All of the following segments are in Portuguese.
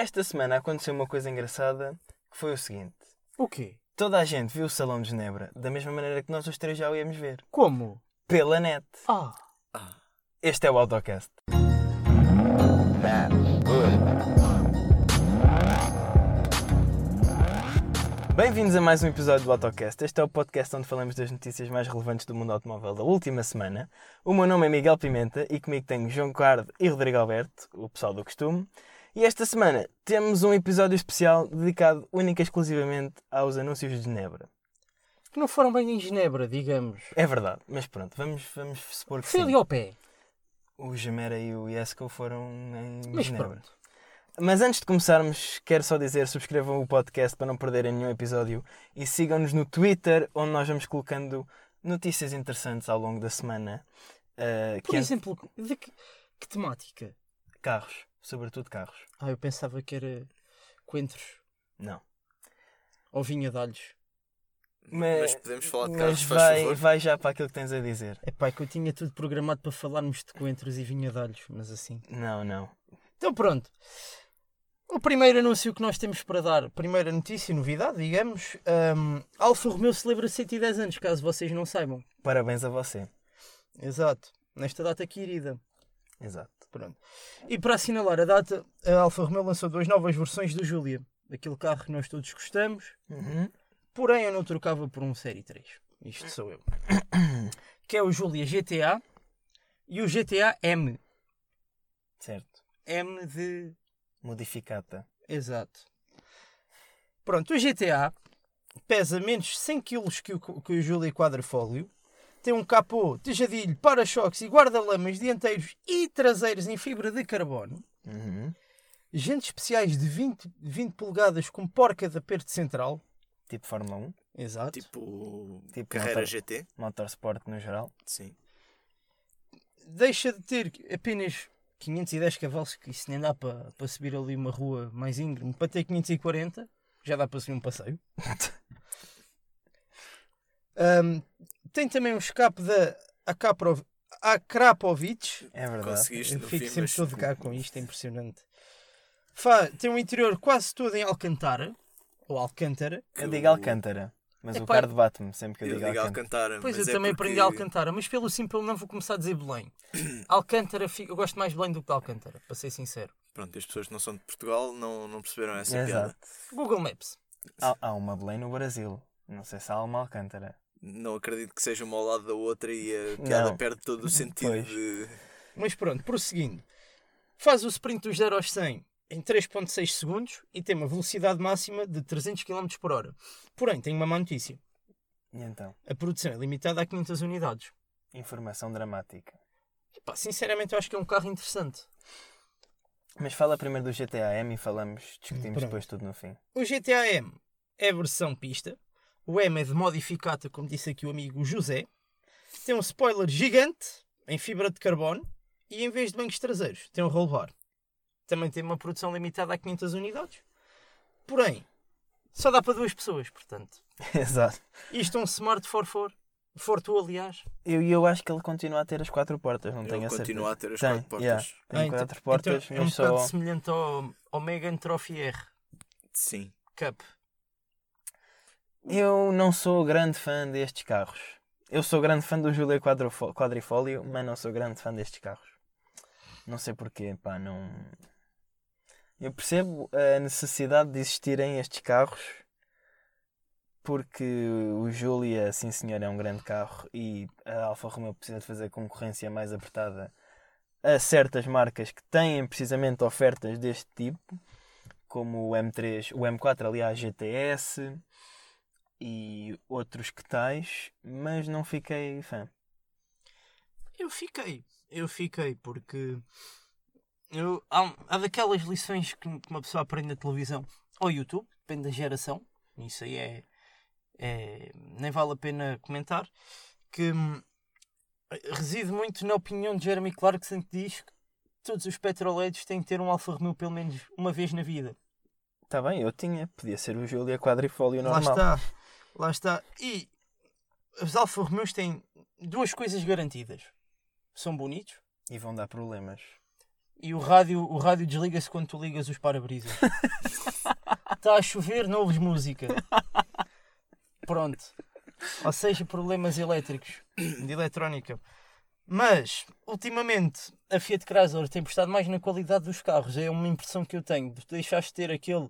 Esta semana aconteceu uma coisa engraçada que foi o seguinte: O quê? toda a gente viu o Salão de Genebra da mesma maneira que nós os três já o íamos ver. Como? Pela net. Ah, Este é o Autocast. Bem-vindos a mais um episódio do Autocast. Este é o podcast onde falamos das notícias mais relevantes do mundo automóvel da última semana. O meu nome é Miguel Pimenta e comigo tenho João Cardo e Rodrigo Alberto, o pessoal do costume. E esta semana temos um episódio especial dedicado única e exclusivamente aos anúncios de Genebra. que não foram bem em Genebra, digamos. É verdade, mas pronto, vamos, vamos supor que Foi sim. ali ao pé. O Jamera e o Yesco foram em Mas Genebra. pronto. Mas antes de começarmos, quero só dizer, subscrevam o podcast para não perderem nenhum episódio e sigam-nos no Twitter, onde nós vamos colocando notícias interessantes ao longo da semana. Uh, Por é exemplo, de que, que temática? carros, sobretudo carros. Ah, eu pensava que era coentros Não. ou vinha de alhos. Mas podemos falar de mas carros, faz vai, favor? vai já para aquilo que tens a dizer. É pá, que eu tinha tudo programado para falarmos de coentros e vinha de alhos, mas assim. Não, não. Então pronto. O primeiro anúncio que nós temos para dar, primeira notícia, novidade, digamos, hum, Alfa Romeo celebra 110 anos, caso vocês não saibam. Parabéns a você. Exato. Nesta data querida. Exato. Pronto. E para assinalar a data, a Alfa Romeo lançou duas novas versões do Júlia. Aquele carro que nós todos gostamos, Uhum. porém eu não trocava por um Série 3. Isto sou eu. Que é o Júlia GTA e o GTA M. Certo. M de. Modificata. Exato. Pronto, o GTA pesa menos 100 kg que o, que o Júlia Quadrifólio. Tem um capô, tejadilho, para-choques e guarda-lamas dianteiros e traseiros em fibra de carbono. Uhum. Jantes especiais de 20, 20 polegadas com porca de aperto central. Tipo Fórmula 1, Exato. Tipo, Tipo carreira motor- GT? motorsport no geral. Sim. Deixa de ter apenas 510 cavalos, que isso nem dá para, para subir ali uma rua mais íngreme. Para ter 540, já dá para subir um passeio. Ahm, tem também um escape da Akrapov- Akrapovic. É verdade. Conseguiste Eu fico fim, sempre mas... todo cá com isto, é impressionante. Fa- tem um interior quase todo em Alcantara. Ou Alcântara. Eu que digo o- Alcântara, mas o Epá, Cardo bate-me sempre que eu, Eu digo digo Alcântara. Alcantara. Pois mas eu é também porque- aprendi Alcantara, mas pelo simples não vou começar a dizer Belém. Alcântara, eu gosto mais de Belém do que de Alcântara, para ser sincero. Pronto, as pessoas que não são de Portugal não, não perceberam essa Exato. piada. Google Maps. Há, há uma Belém no Brasil. Não sei se há uma Alcântara. Não acredito que seja uma ao lado da outra e a piada Não. perde todo o sentido Pois. de... Mas pronto, prosseguindo. Faz o sprint dos 0 aos 100 em 3.6 segundos e tem uma velocidade máxima de 300 km por hora. Porém, tem uma má notícia. E então? A produção é limitada a 500 unidades. Informação dramática. Epá, sinceramente, eu acho que é um carro interessante. Mas fala primeiro do GTA M e falamos, discutimos Pronto. depois tudo no fim. O GTA M é a versão pista. O M é de modificata, como disse aqui o amigo José. Tem um spoiler gigante em fibra de carbono e em vez de bancos traseiros tem um roll bar. Também tem uma produção limitada a 500 unidades. Porém, só dá para duas pessoas, portanto. Exato. Isto é um Smart 44. Fortu, aliás. Eu, eu acho que ele continua a ter as quatro portas, não Ele tenho a certeza. continua a ter as Tem, quatro portas. yeah, tem Ah, então- quatro portas, então é um bocado só... semelhante ao, ao Megan Trophy R Sim. Cup. Eu não sou grande fã destes carros. Eu sou grande fã do Julia Quadrifólio, mas não sou grande fã destes carros. Não sei porquê, pá, não... Eu percebo a necessidade de existirem estes carros porque o Julia, sim senhor, é um grande carro e a Alfa Romeo precisa de fazer concorrência mais apertada a certas marcas que têm precisamente ofertas deste tipo, como o M3, o M4, aliás, GTS e outros que tais, mas não fiquei fã. Eu fiquei. Eu fiquei porque. Eu, há, há daquelas lições que uma pessoa aprende na televisão ou YouTube, depende da geração. Isso aí é. é- nem vale a pena comentar. Que hum, reside muito na opinião de Jeremy Clarkson que diz que todos os petroleiros têm que ter um Alfa Romeo pelo menos uma vez na vida. Está bem, eu tinha, podia ser o Julia Quadrifólio Lá normal. está. Lá está. E os Alfa Romeos têm duas coisas garantidas. São bonitos E vão dar problemas. E o rádio, o rádio desliga-se quando tu ligas os para-brisas. Está a chover, não ouves música. Pronto. Ou seja, problemas elétricos, de eletrónica. Mas, ultimamente, a Fiat Chrysler tem prestado mais na qualidade dos carros. É uma impressão que eu tenho. Deixaste de ter aquele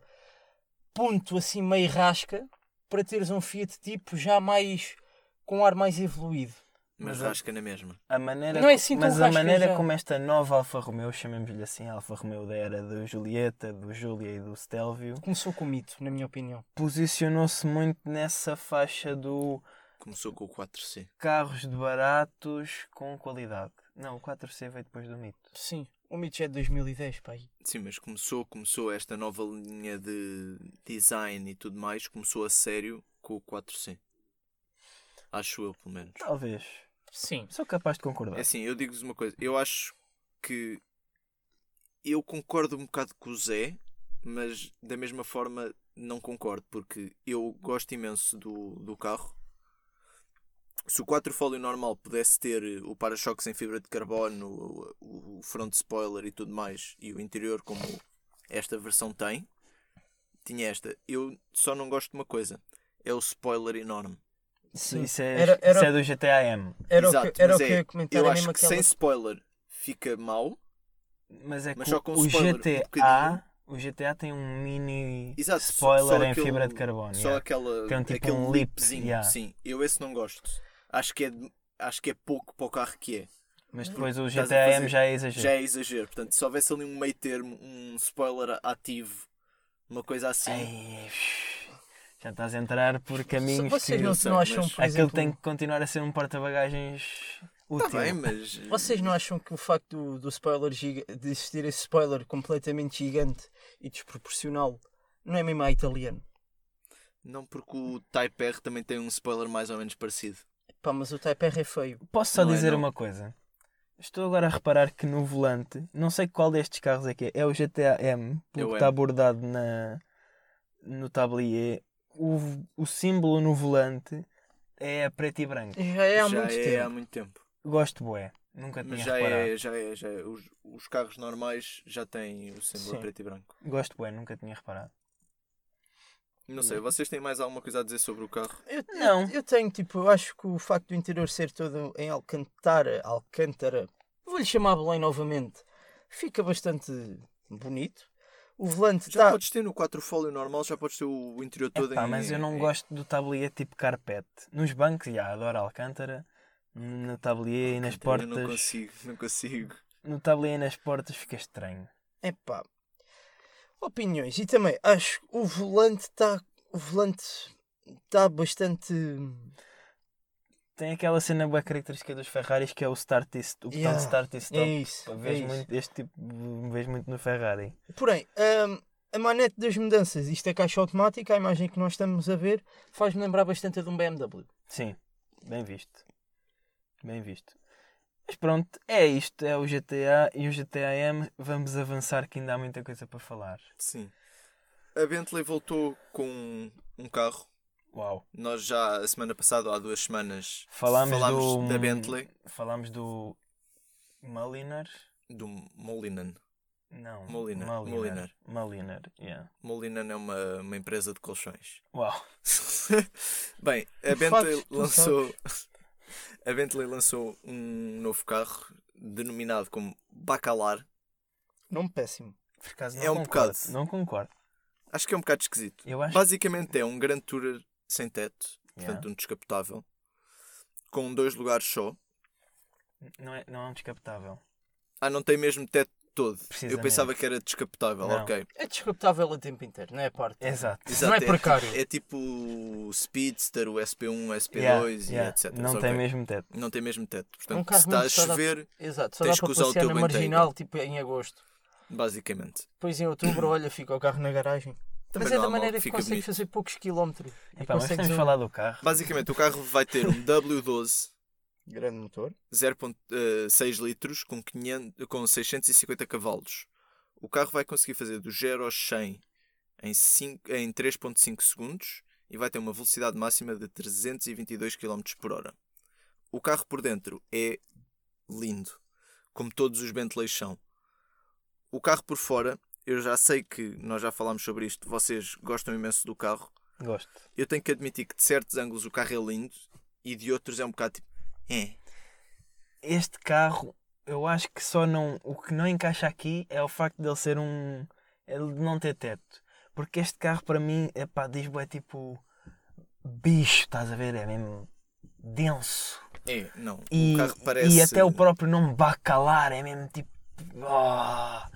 ponto assim meio rasca para teres um Fiat tipo já mais com um ar mais evoluído. Mas a- rasca na mesma. A maneira, Não é assim mas a maneira já. como esta nova Alfa Romeo, chamemos-lhe assim, a Alfa Romeo da era do Julieta, do Júlia e do Stelvio, Começou com o mito, na minha opinião. posicionou-se muito nessa faixa do Começou com o 4C. carros de baratos com qualidade. Não, o 4C veio depois do mito. Sim, o mito já é de 2010, pai. Sim, mas começou, começou esta nova linha de design e tudo mais, começou a sério com o 4C. Acho eu, pelo menos. Talvez. Sim. Sou capaz de concordar. É assim, eu digo-vos uma coisa. Eu acho que eu concordo um bocado com o Zé, mas da mesma forma não concordo, porque eu gosto imenso do, do carro. Se o 4 fólio normal pudesse ter o para-choques em fibra de carbono, o, o front spoiler e tudo mais, e o interior como esta versão tem, tinha esta. Eu só não gosto de uma coisa: é o spoiler enorme. Sim. Isso, é, Era- era- isso é do GTA M. Era Exato, o que, era mas o que é, eu ia comentar. Eu acho que aquela... sem spoiler fica mau. Mas é Mas que só com o spoiler, um GTA, bocadinho. o GTA tem um mini Exato, só- spoiler só em aquele- fibra de carbono. Só yeah. aquela, Tem um tipo aquele um lip, lipzinho. yeah. Sim, eu esse não gosto. Acho que, é, acho que é pouco para o carro que é. Mas depois o GTA M já é exagero. Já é exagero. Portanto, se houvesse ali um meio termo, um spoiler ativo, uma coisa assim. Ei, já estás a entrar por caminhos Vocês que não, sei, não acham, mas por aquele exemplo... tem que continuar a ser um porta-bagagens útil. Está bem, mas. Vocês não acham que o facto do, do spoiler giga... de existir esse spoiler completamente gigante e desproporcional não é mesmo a italiano? Não porque o Type R também tem um spoiler mais ou menos parecido. Pá, mas o Type R é feio. Posso só Não é, dizer não. uma coisa? Estou agora a reparar que no volante, não sei qual destes carros é que é, é o GTA M, É pelo que está abordado na, no tablier. O, o símbolo no volante é preto e branco. Já é há já muito é tempo. há muito tempo. Gosto bué. Nunca tinha Mas já reparado. é, já é, já é. Os, os carros normais já têm o símbolo Sim. a preto e branco. Gosto bué, nunca tinha reparado. Não sei, vocês têm mais alguma coisa a dizer sobre o carro? Eu, Não. Eu, eu tenho, tipo, eu acho que o facto do interior ser todo em Alcantara, Alcântara, vou-lhe chamar Belém novamente, fica bastante bonito. O volante Já está. podes ter no 4 fólio normal, já podes ter o interior todo Epá, em. mas eu não em- gosto do tablier tipo carpete. Nos bancos, já, adoro Alcântara. No tablier e nas Eu portas. não consigo, não consigo. No tablier e nas portas fica estranho. Epá. Opiniões. E também acho que o volante está. O volante está bastante. Tem aquela cena bem característica dos Ferraris que é o start e o botão Yeah, de start e stop. É isso. Pá, É vejo isso. muito, este tipo vejo muito no Ferrari. Porém, hum, a manete das mudanças, isto é caixa automática, a imagem que nós estamos a ver, faz-me lembrar bastante a de um BMW. Sim, bem visto. Bem visto. Mas pronto, é isto. É o GTA e o GTA M. Vamos avançar que ainda há muita coisa para falar. Sim. A Bentley voltou com um carro. Uau. Nós já, a semana passada, ou há duas semanas, Falámos, do, da Bentley, Falámos do Mulliner. do Molinan. Não. Moliner, Mulliner. Mulliner, yeah. Molinan é uma, uma empresa de colchões. Uau. Bem, a Bentley lançou a Bentley lançou um novo carro denominado como Bacalar. Nome péssimo. Por acaso É não um concordo. bocado. Não concordo. Acho que é um bocado esquisito. Eu acho Basicamente é um Grand Tourer sem teto, Yeah. portanto um descapotável, com dois lugares só. Não é, não é um descapotável. Ah, não tem mesmo teto todo. Eu pensava que era descapotável, Não. ok. É descapotável a tempo inteiro, não é a parte. Exato. Não é Exato, precário. É tipo o Speedster, o SP1, o SP2 Yeah, e yeah. etc. Não Ok. tem mesmo teto. Não tem mesmo teto. É um Portanto, carro se está a só dá- chover, Exato, só Tens que usar o teu na marginal, tipo em agosto. basicamente. Depois em outubro, olha, fica o carro na garagem. Também Mas é da maneira que consegues bonito. fazer poucos quilómetros. Epá, mas temos um falar do carro. Basicamente, o carro vai ter um W12 grande motor. 0.6 litros com, 500, com 650 cavalos. O carro vai conseguir fazer do 0 aos 100 em, 5 em 3.5 segundos e vai ter uma velocidade máxima de 322 km por hora. O carro por dentro é lindo, como todos os Bentleys são. o carro por fora, eu já sei que nós já falámos sobre isto, vocês gostam imenso do carro. Gosto. Eu tenho que admitir que de certos ângulos o carro é lindo e de outros é um bocado tipo. É. Este carro, eu acho que só não. O que não encaixa aqui é o facto de ele ser um. Ele não ter teto. Porque este carro, para mim, é pá, diz é tipo. Bicho, estás a ver? É mesmo. denso. É, não. E, o carro parece. e até o próprio nome Bacalar é mesmo tipo. ah.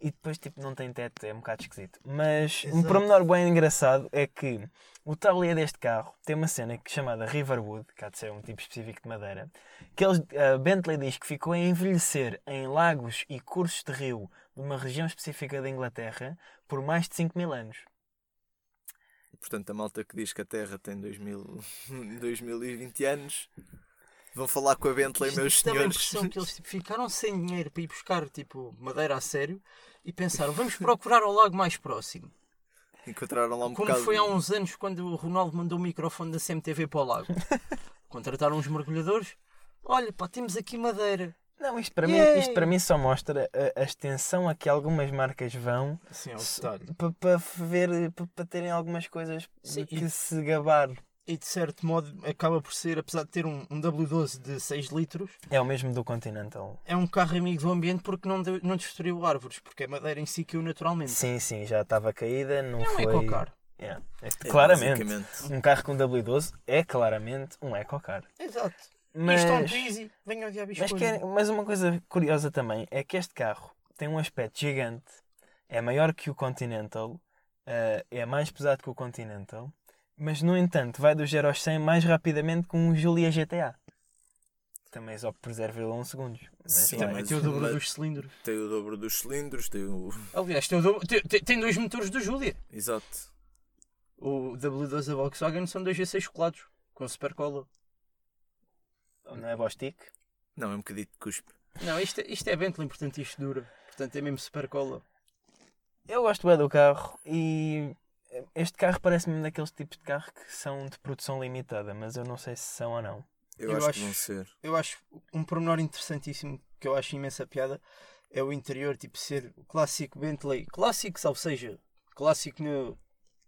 E depois tipo não tem teto, é um bocado esquisito. Mas um Exato. pormenor bem engraçado é que o tablier deste carro tem uma cena chamada Riverwood, que há de ser um tipo específico de madeira, que eles, a Bentley diz que ficou a envelhecer em lagos e cursos de rio de uma região específica da Inglaterra por mais de 5 mil anos. Portanto, a malta que diz que a Terra tem 2000, 2020 anos vão falar com a Bentley, Isto meus senhores. impressão que eles tipo, ficaram sem dinheiro para ir buscar tipo, madeira a sério e pensaram, vamos procurar o lago mais próximo. Encontraram lá um Como bocado. foi há uns anos quando o Ronaldo mandou o microfone da CMTV para o lago. Contrataram uns mergulhadores. Olha, pá, temos aqui madeira. Não, isto para, mim, isto para mim só mostra a, a extensão a que algumas marcas vão Sim, é para pa ver para pa terem algumas coisas Sim, de e- que se gabar. E de certo modo acaba por ser, apesar de ter um, um W12 de 6 litros, É o mesmo do Continental. é um carro amigo do ambiente porque não, de- não destruiu árvores, porque a madeira em si caiu naturalmente. Sim, sim, já estava caída, não É um foi. ecocar. Yeah. É, É, claramente. basicamente. Um carro com W12 é claramente um ecocar. Exato. Mas, Isto é um easy. Venham de mas, quer- mas uma coisa curiosa também é que este carro tem um aspecto gigante, é maior que o Continental, eh, é mais pesado que o Continental, mas no entanto vai do 0 aos 100 mais rapidamente que um Julia GTA. Também só por 0,1 segundos. Mas Sim. Também tem o dobro dos cilindros. Tem o dobro dos cilindros, tem o. Aliás, tem, o dobro- tem, tem- tem dois motores do Julia. Exato. O W12 da Volkswagen são dois G6 colados, com super cola. Não é Bostic? Não, é um bocadinho de cuspe. Não, isto, é- isto é Bentley, portanto isto dura. Portanto é mesmo super cola. Eu gosto bem do carro e este carro parece-me daqueles tipos de carro que são de produção limitada, mas eu não sei se são ou não. Eu, Eu acho, acho- que vão ser. Eu acho um pormenor interessantíssimo que eu acho imensa piada é o interior, tipo, ser o clássico Bentley. Clássico, ou seja, clássico no-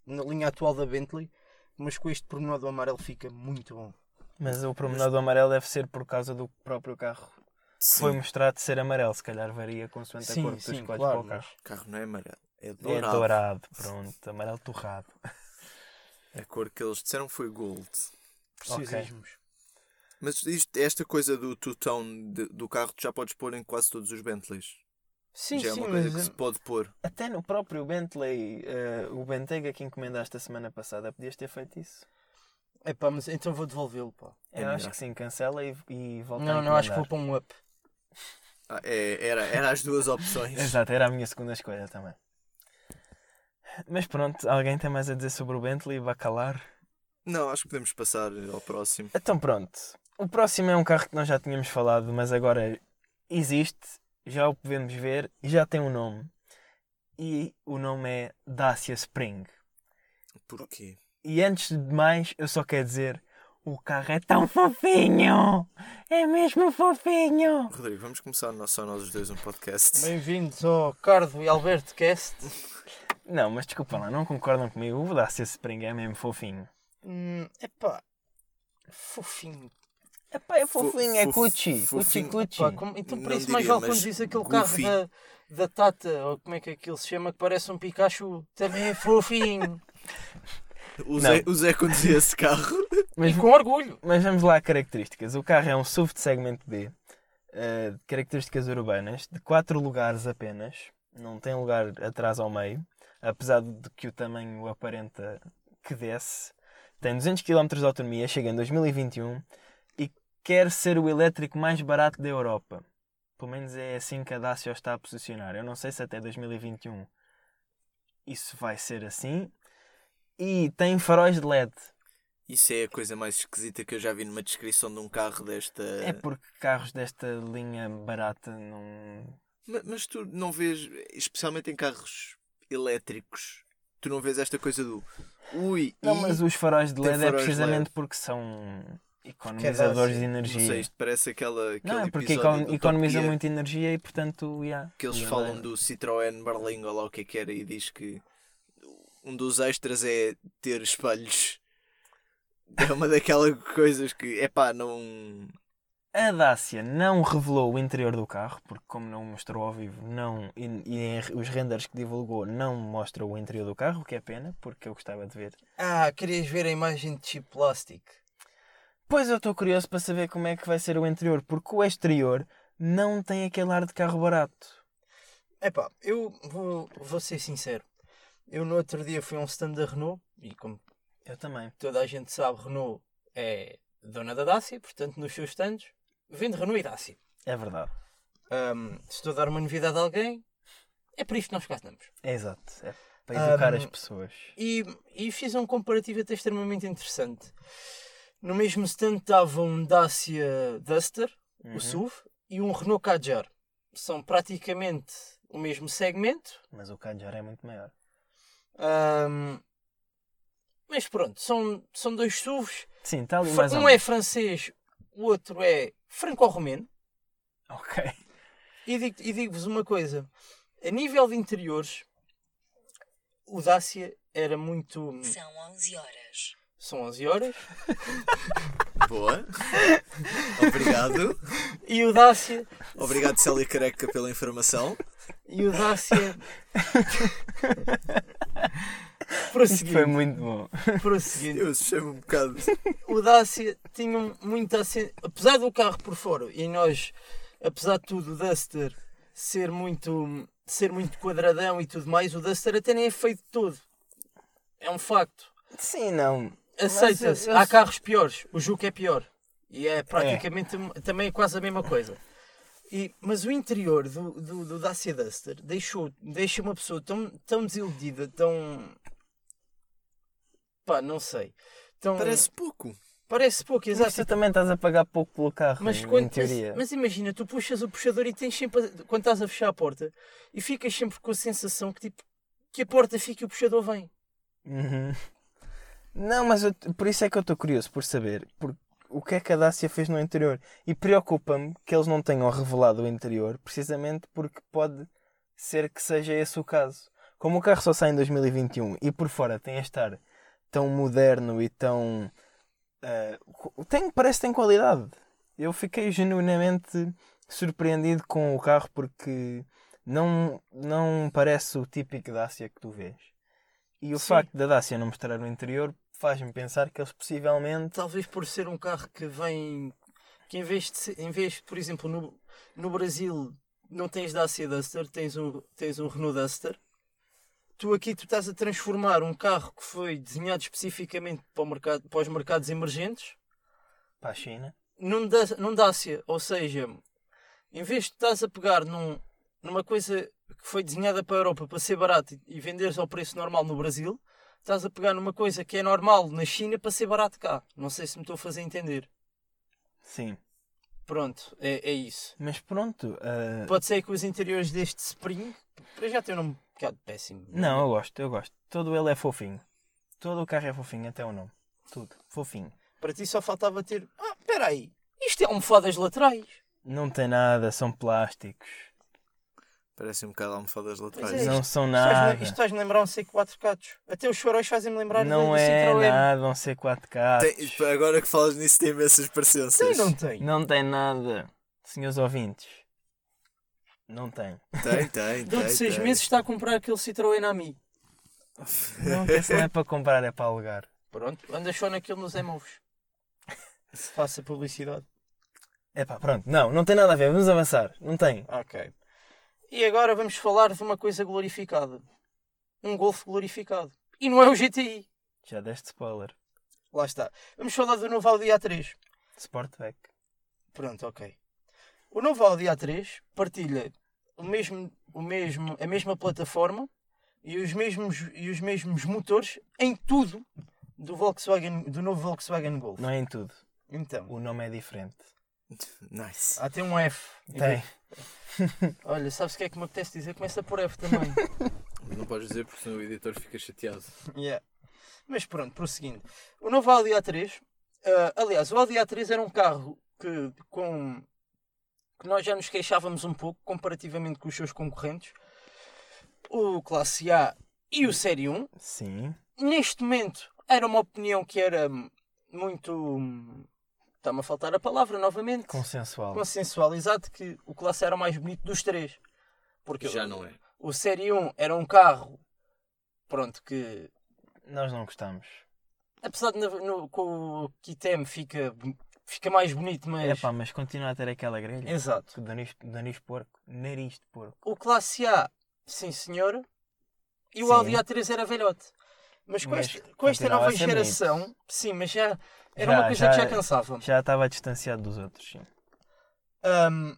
na linha atual da Bentley, mas com este pormenor do amarelo fica muito bom. Mas o promenor do amarelo deve ser por causa do próprio carro. Sim, Foi mostrado ser amarelo, se calhar varia consoante a Sim, cor que tu escolhes claro, para o carro. o carro não é amarelo, é É dourado. dourado, pronto, amarelo torrado. A cor que eles disseram foi gold. Precisismos. Mas isto, esta coisa do two-tone de- do carro tu já podes pôr em quase todos os Bentleys. Sim, já é sim, uma coisa que se pode pôr. Até no próprio Bentley, eh, o Bentayga que encomendaste a semana passada, podias ter feito isso. é pá, mas então vou devolvê-lo, pá. É eu acho melhor. que sim, cancela e, e volta a Não, não, acho que vou para um up. Ah, é, era, era as duas opções. Exato, era a minha segunda escolha também. Mas pronto, alguém tem mais a dizer sobre o Bentley e Bacalar? Não, acho que podemos passar ao próximo. Então pronto. O próximo é um carro que nós já tínhamos falado, mas agora existe, já o podemos ver e já tem um nome. E o nome é Dacia Spring. Porquê? E antes de mais, eu só quero dizer: o carro é tão fofinho! É mesmo fofinho! Rodrigo, vamos começar só nós os dois um podcast. Bem-vindos ao Cardo e Alberto Cast. Não, mas desculpa lá, não concordam comigo? O Dacia Spring é mesmo fofinho. Hum, epá, fofinho. Epá, é Fo- fofinho, é cuchi, cuchi, cuchi. Então por isso mais vale quando diz aquele goofy. carro da, da Tata, ou como é que aquilo se chama, que parece um Pikachu, também é fofinho. O Zé, o Zé conduzia esse carro. Mas e com orgulho. Mas vamos lá a características. O carro é um SUV de segmento B, eh, de características urbanas, de 4 lugares apenas, não tem lugar atrás ao meio, apesar de que o tamanho aparenta que desce. Tem 200 km de autonomia, chega em 2021 e quer ser o elétrico mais barato da Europa. Pelo menos é assim que a Dacia está a posicionar. Eu não sei se até 2021 isso vai ser assim. E tem faróis de LED. Isso é a coisa mais esquisita que eu já vi numa descrição de um carro desta. É porque carros desta linha barata não. Ma- Mas tu não vês, especialmente em carros elétricos, tu não vês esta coisa do ui, Não, mas os faróis de LED é precisamente LED. porque são. Economizadores de Não energia. sei, isto parece aquela, Não, é porque econ- economiza muita energia e portanto, yeah, que eles yeah, falam é- do Citroën Berlingo ou lá o que é que era e diz que um dos extras é ter espelhos. É uma daquelas coisas que, é pá, não. A Dacia não revelou o interior do carro, porque como não mostrou ao vivo, não, e, e os renders que divulgou não mostram o interior do carro, o que é pena, porque eu gostava de ver. Ah, querias ver a imagem de chip plástico? Pois eu estou curioso para saber como é que vai ser o interior, porque o exterior não tem aquele ar de carro barato. Epá, eu vou, vou ser sincero. Eu no outro dia fui a um stand da Renault e como Eu também. toda a gente sabe, Renault é dona da Dacia, portanto nos seus stands vende Renault e Dacia. É verdade. Ahm, se estou a dar uma novidade a alguém, é por isto que nós cá estamos. É exato. É para educar Um, as pessoas. E, e fiz um comparativo até extremamente interessante. No mesmo stand estava um Dacia Duster, Uhum. o SUV, e um Renault Kadjar. São praticamente o mesmo segmento, Mas o Kadjar é muito maior. ahm, mas pronto, são, são dois SUVs. Sim, ou Um é francês, o outro é franco-romeno. Ok. E digo- digo-vos uma coisa: a nível de interiores, o Dacia era muito. São 11 horas. São 11 horas. Boa. Obrigado. E o Dacia. Obrigado, Célia Careca, pela informação. E o Dacia. Prosseguindo, foi muito bom. prosseguindo. Eu achei-me um bocado. O Dacia tinha muita. ace- Apesar do carro por fora, e nós, apesar de tudo, o Duster ser muito, ser muito quadradão e tudo mais, o Duster até nem é feito todo. É um facto. Sim, não. Aceita-se. eu- Há carros piores. O Juke é pior. E é praticamente também é quase a mesma coisa. E, mas o interior do, do, do Dacia Duster deixou, deixa uma pessoa tão, tão desiludida, tão. Pá, não sei. Tão, Parece pouco. parece pouco, Mas exato. tu também estás a pagar pouco pelo carro, Mas, em quando, mas, teoria. mas imagina, tu puxas o puxador e tens sempre, a- quando estás a fechar a porta, e ficas sempre com a sensação que, tipo, que a porta fica e o puxador vem. Uhum. Não, mas eu- por isso é que eu estou curioso por saber por, o que é que a Dacia fez no interior. E preocupa-me que eles não tenham revelado o interior, precisamente porque pode ser que seja esse o caso. Como o carro só sai em 2021 e por fora tem a estar tão moderno e tão. co- tem, parece que tem qualidade. Eu fiquei genuinamente surpreendido com o carro porque não, não parece o típico Dacia que tu vês. E o Sim. facto da Dacia não mostrar o interior faz-me pensar que eles possivelmente. talvez por ser um carro que vem que em vez de em vez por exemplo no, no Brasil não tens Dacia Duster tens um tens um Renault Duster tu aqui tu estás a transformar um carro que foi desenhado especificamente para, o mercado, para os mercados emergentes Para a China. num, num Dacia ou seja em vez de estás a pegar num, numa coisa que foi desenhada para a Europa para ser barato e, e venderes ao preço normal no Brasil estás a pegar numa coisa que é normal na China para ser barato cá não sei se me estou a fazer entender Sim. Pronto, é, é isso. Mas pronto. ah, Pode ser que os interiores deste Spring, para já tem um nome um bocado péssimo. Não, eu gosto, eu gosto. Todo ele é fofinho. Todo o carro é fofinho, até o nome. Tudo. Fofinho. Para ti só faltava ter. Ah, espera aí, isto é almofadas laterais. Não tem nada, são plásticos. Parece um bocado almofadas laterais. Pois é, não isto- são nada. Isto faz-me lembrar um C4 Catos. Até os faróis fazem-me lembrar Não do, é Citroën. nada, um C4K. Tem- agora que falas nisso, tem imensas parecenças. Tem, não tem? Não tem nada. Senhores ouvintes. Não tem. Tem, tem. Dentro de tem, seis tem. meses está a comprar aquele Citroën a mim. Não, esse não é para comprar, é para alugar. Pronto, anda só naquele nos Emovos. Faça publicidade. Epá, pronto. Não, não tem nada a ver. Vamos avançar. Não tem. Ok. E agora vamos falar de uma coisa glorificada. Um Golf glorificado. E não é o GTI. Já deste spoiler. Lá está. Vamos falar do novo Audi A3. Sportback. Pronto, ok. O novo Audi A3 partilha o mesmo, o mesmo, a mesma plataforma e os mesmos, e os mesmos motores em tudo do, Volkswagen, do novo Volkswagen Golf. Não é em tudo. Então, O nome é diferente. Nice. há tem um F. Tem. Olha, sabes o que é que me apetece dizer? Começa por F também. Não podes dizer porque senão o editor fica chateado. Yeah. Mas pronto, prosseguindo. O novo Audi A3 Ah, aliás, o Audi A3 era um carro que, com, que nós já nos queixávamos um pouco comparativamente com os seus concorrentes, o Classe A e o Série 1. Sim. Neste momento, era uma opinião que era muito. Está-me a faltar a palavra novamente. Consensual. Consensual, exato, que o Classe A era o mais bonito dos três. Porque Já não é. o Série 1 era um carro, pronto, que Nós não gostamos. apesar de no, no- com o Kitem fica, fica mais bonito, mas. É pá, mas continua a ter aquela grelha. Exato. Com o nariz, nariz de porco. Nariz de porco. O Classe A, sim senhor, e o. Audi A3 era velhote. Mas com, Mas este- com esta nova geração, sim, mas já era Já- uma coisa já- que já cansava. Já estava distanciado dos outros, sim. Ahm,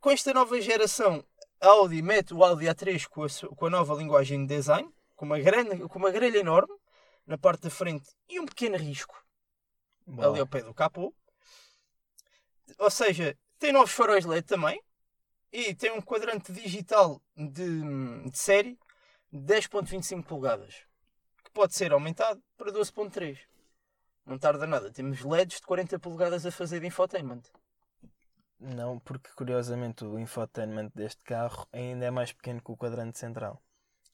com esta nova geração, a Audi mete o Audi A3 com a, com a nova linguagem de design, com uma, grande, com uma grelha enorme na parte da frente e um pequeno risco Boa. ali ao pé do capô. Ou seja, tem novos faróis LED também e tem um quadrante digital de, de série de 10.25 polegadas que pode ser aumentado para 12.3. Não tarda nada. Temos LEDs de 40 polegadas a fazer de infotainment. Não, porque curiosamente o infotainment deste carro ainda é mais pequeno que o quadrante central.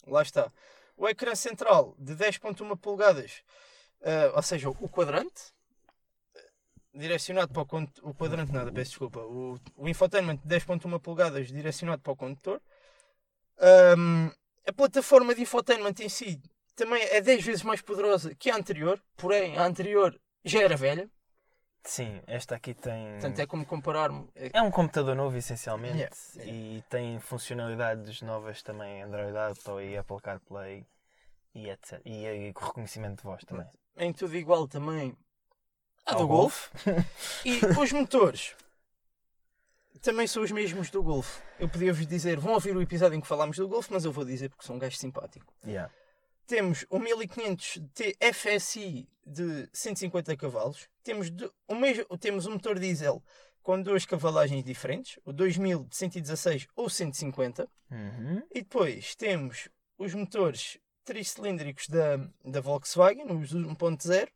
Lá está. O ecrã central de 10.1 polegadas, eh, ou seja, o quadrante, direcionado para o condutor, o quadrante nada, peço desculpa, o, o infotainment de 10.1 polegadas direcionado para o condutor. Ahm, a plataforma de infotainment em si também é 10 vezes mais poderosa que a anterior, porém a anterior já era velha, Sim, esta aqui tem. portanto é como comparar-me. é- É um computador novo, essencialmente, Yeah, yeah. e tem funcionalidades novas também Android Auto e Apple CarPlay e etc. E, e reconhecimento de voz também. em tudo igual também à Ao do Golf. E os motores também são os mesmos do Golf. Eu podia-vos dizer, vão ouvir o episódio em que falámos do Golf, mas eu vou dizer porque sou um gajo simpático. Yeah. Temos o 1500 TFSI de 150 cavalos. Temos, do- o mesmo, temos um motor diesel com duas cavalagens diferentes, o 2000 de 116 ou 150. Uhum. E depois temos os motores tricilíndricos da, da Volkswagen, os 1.0,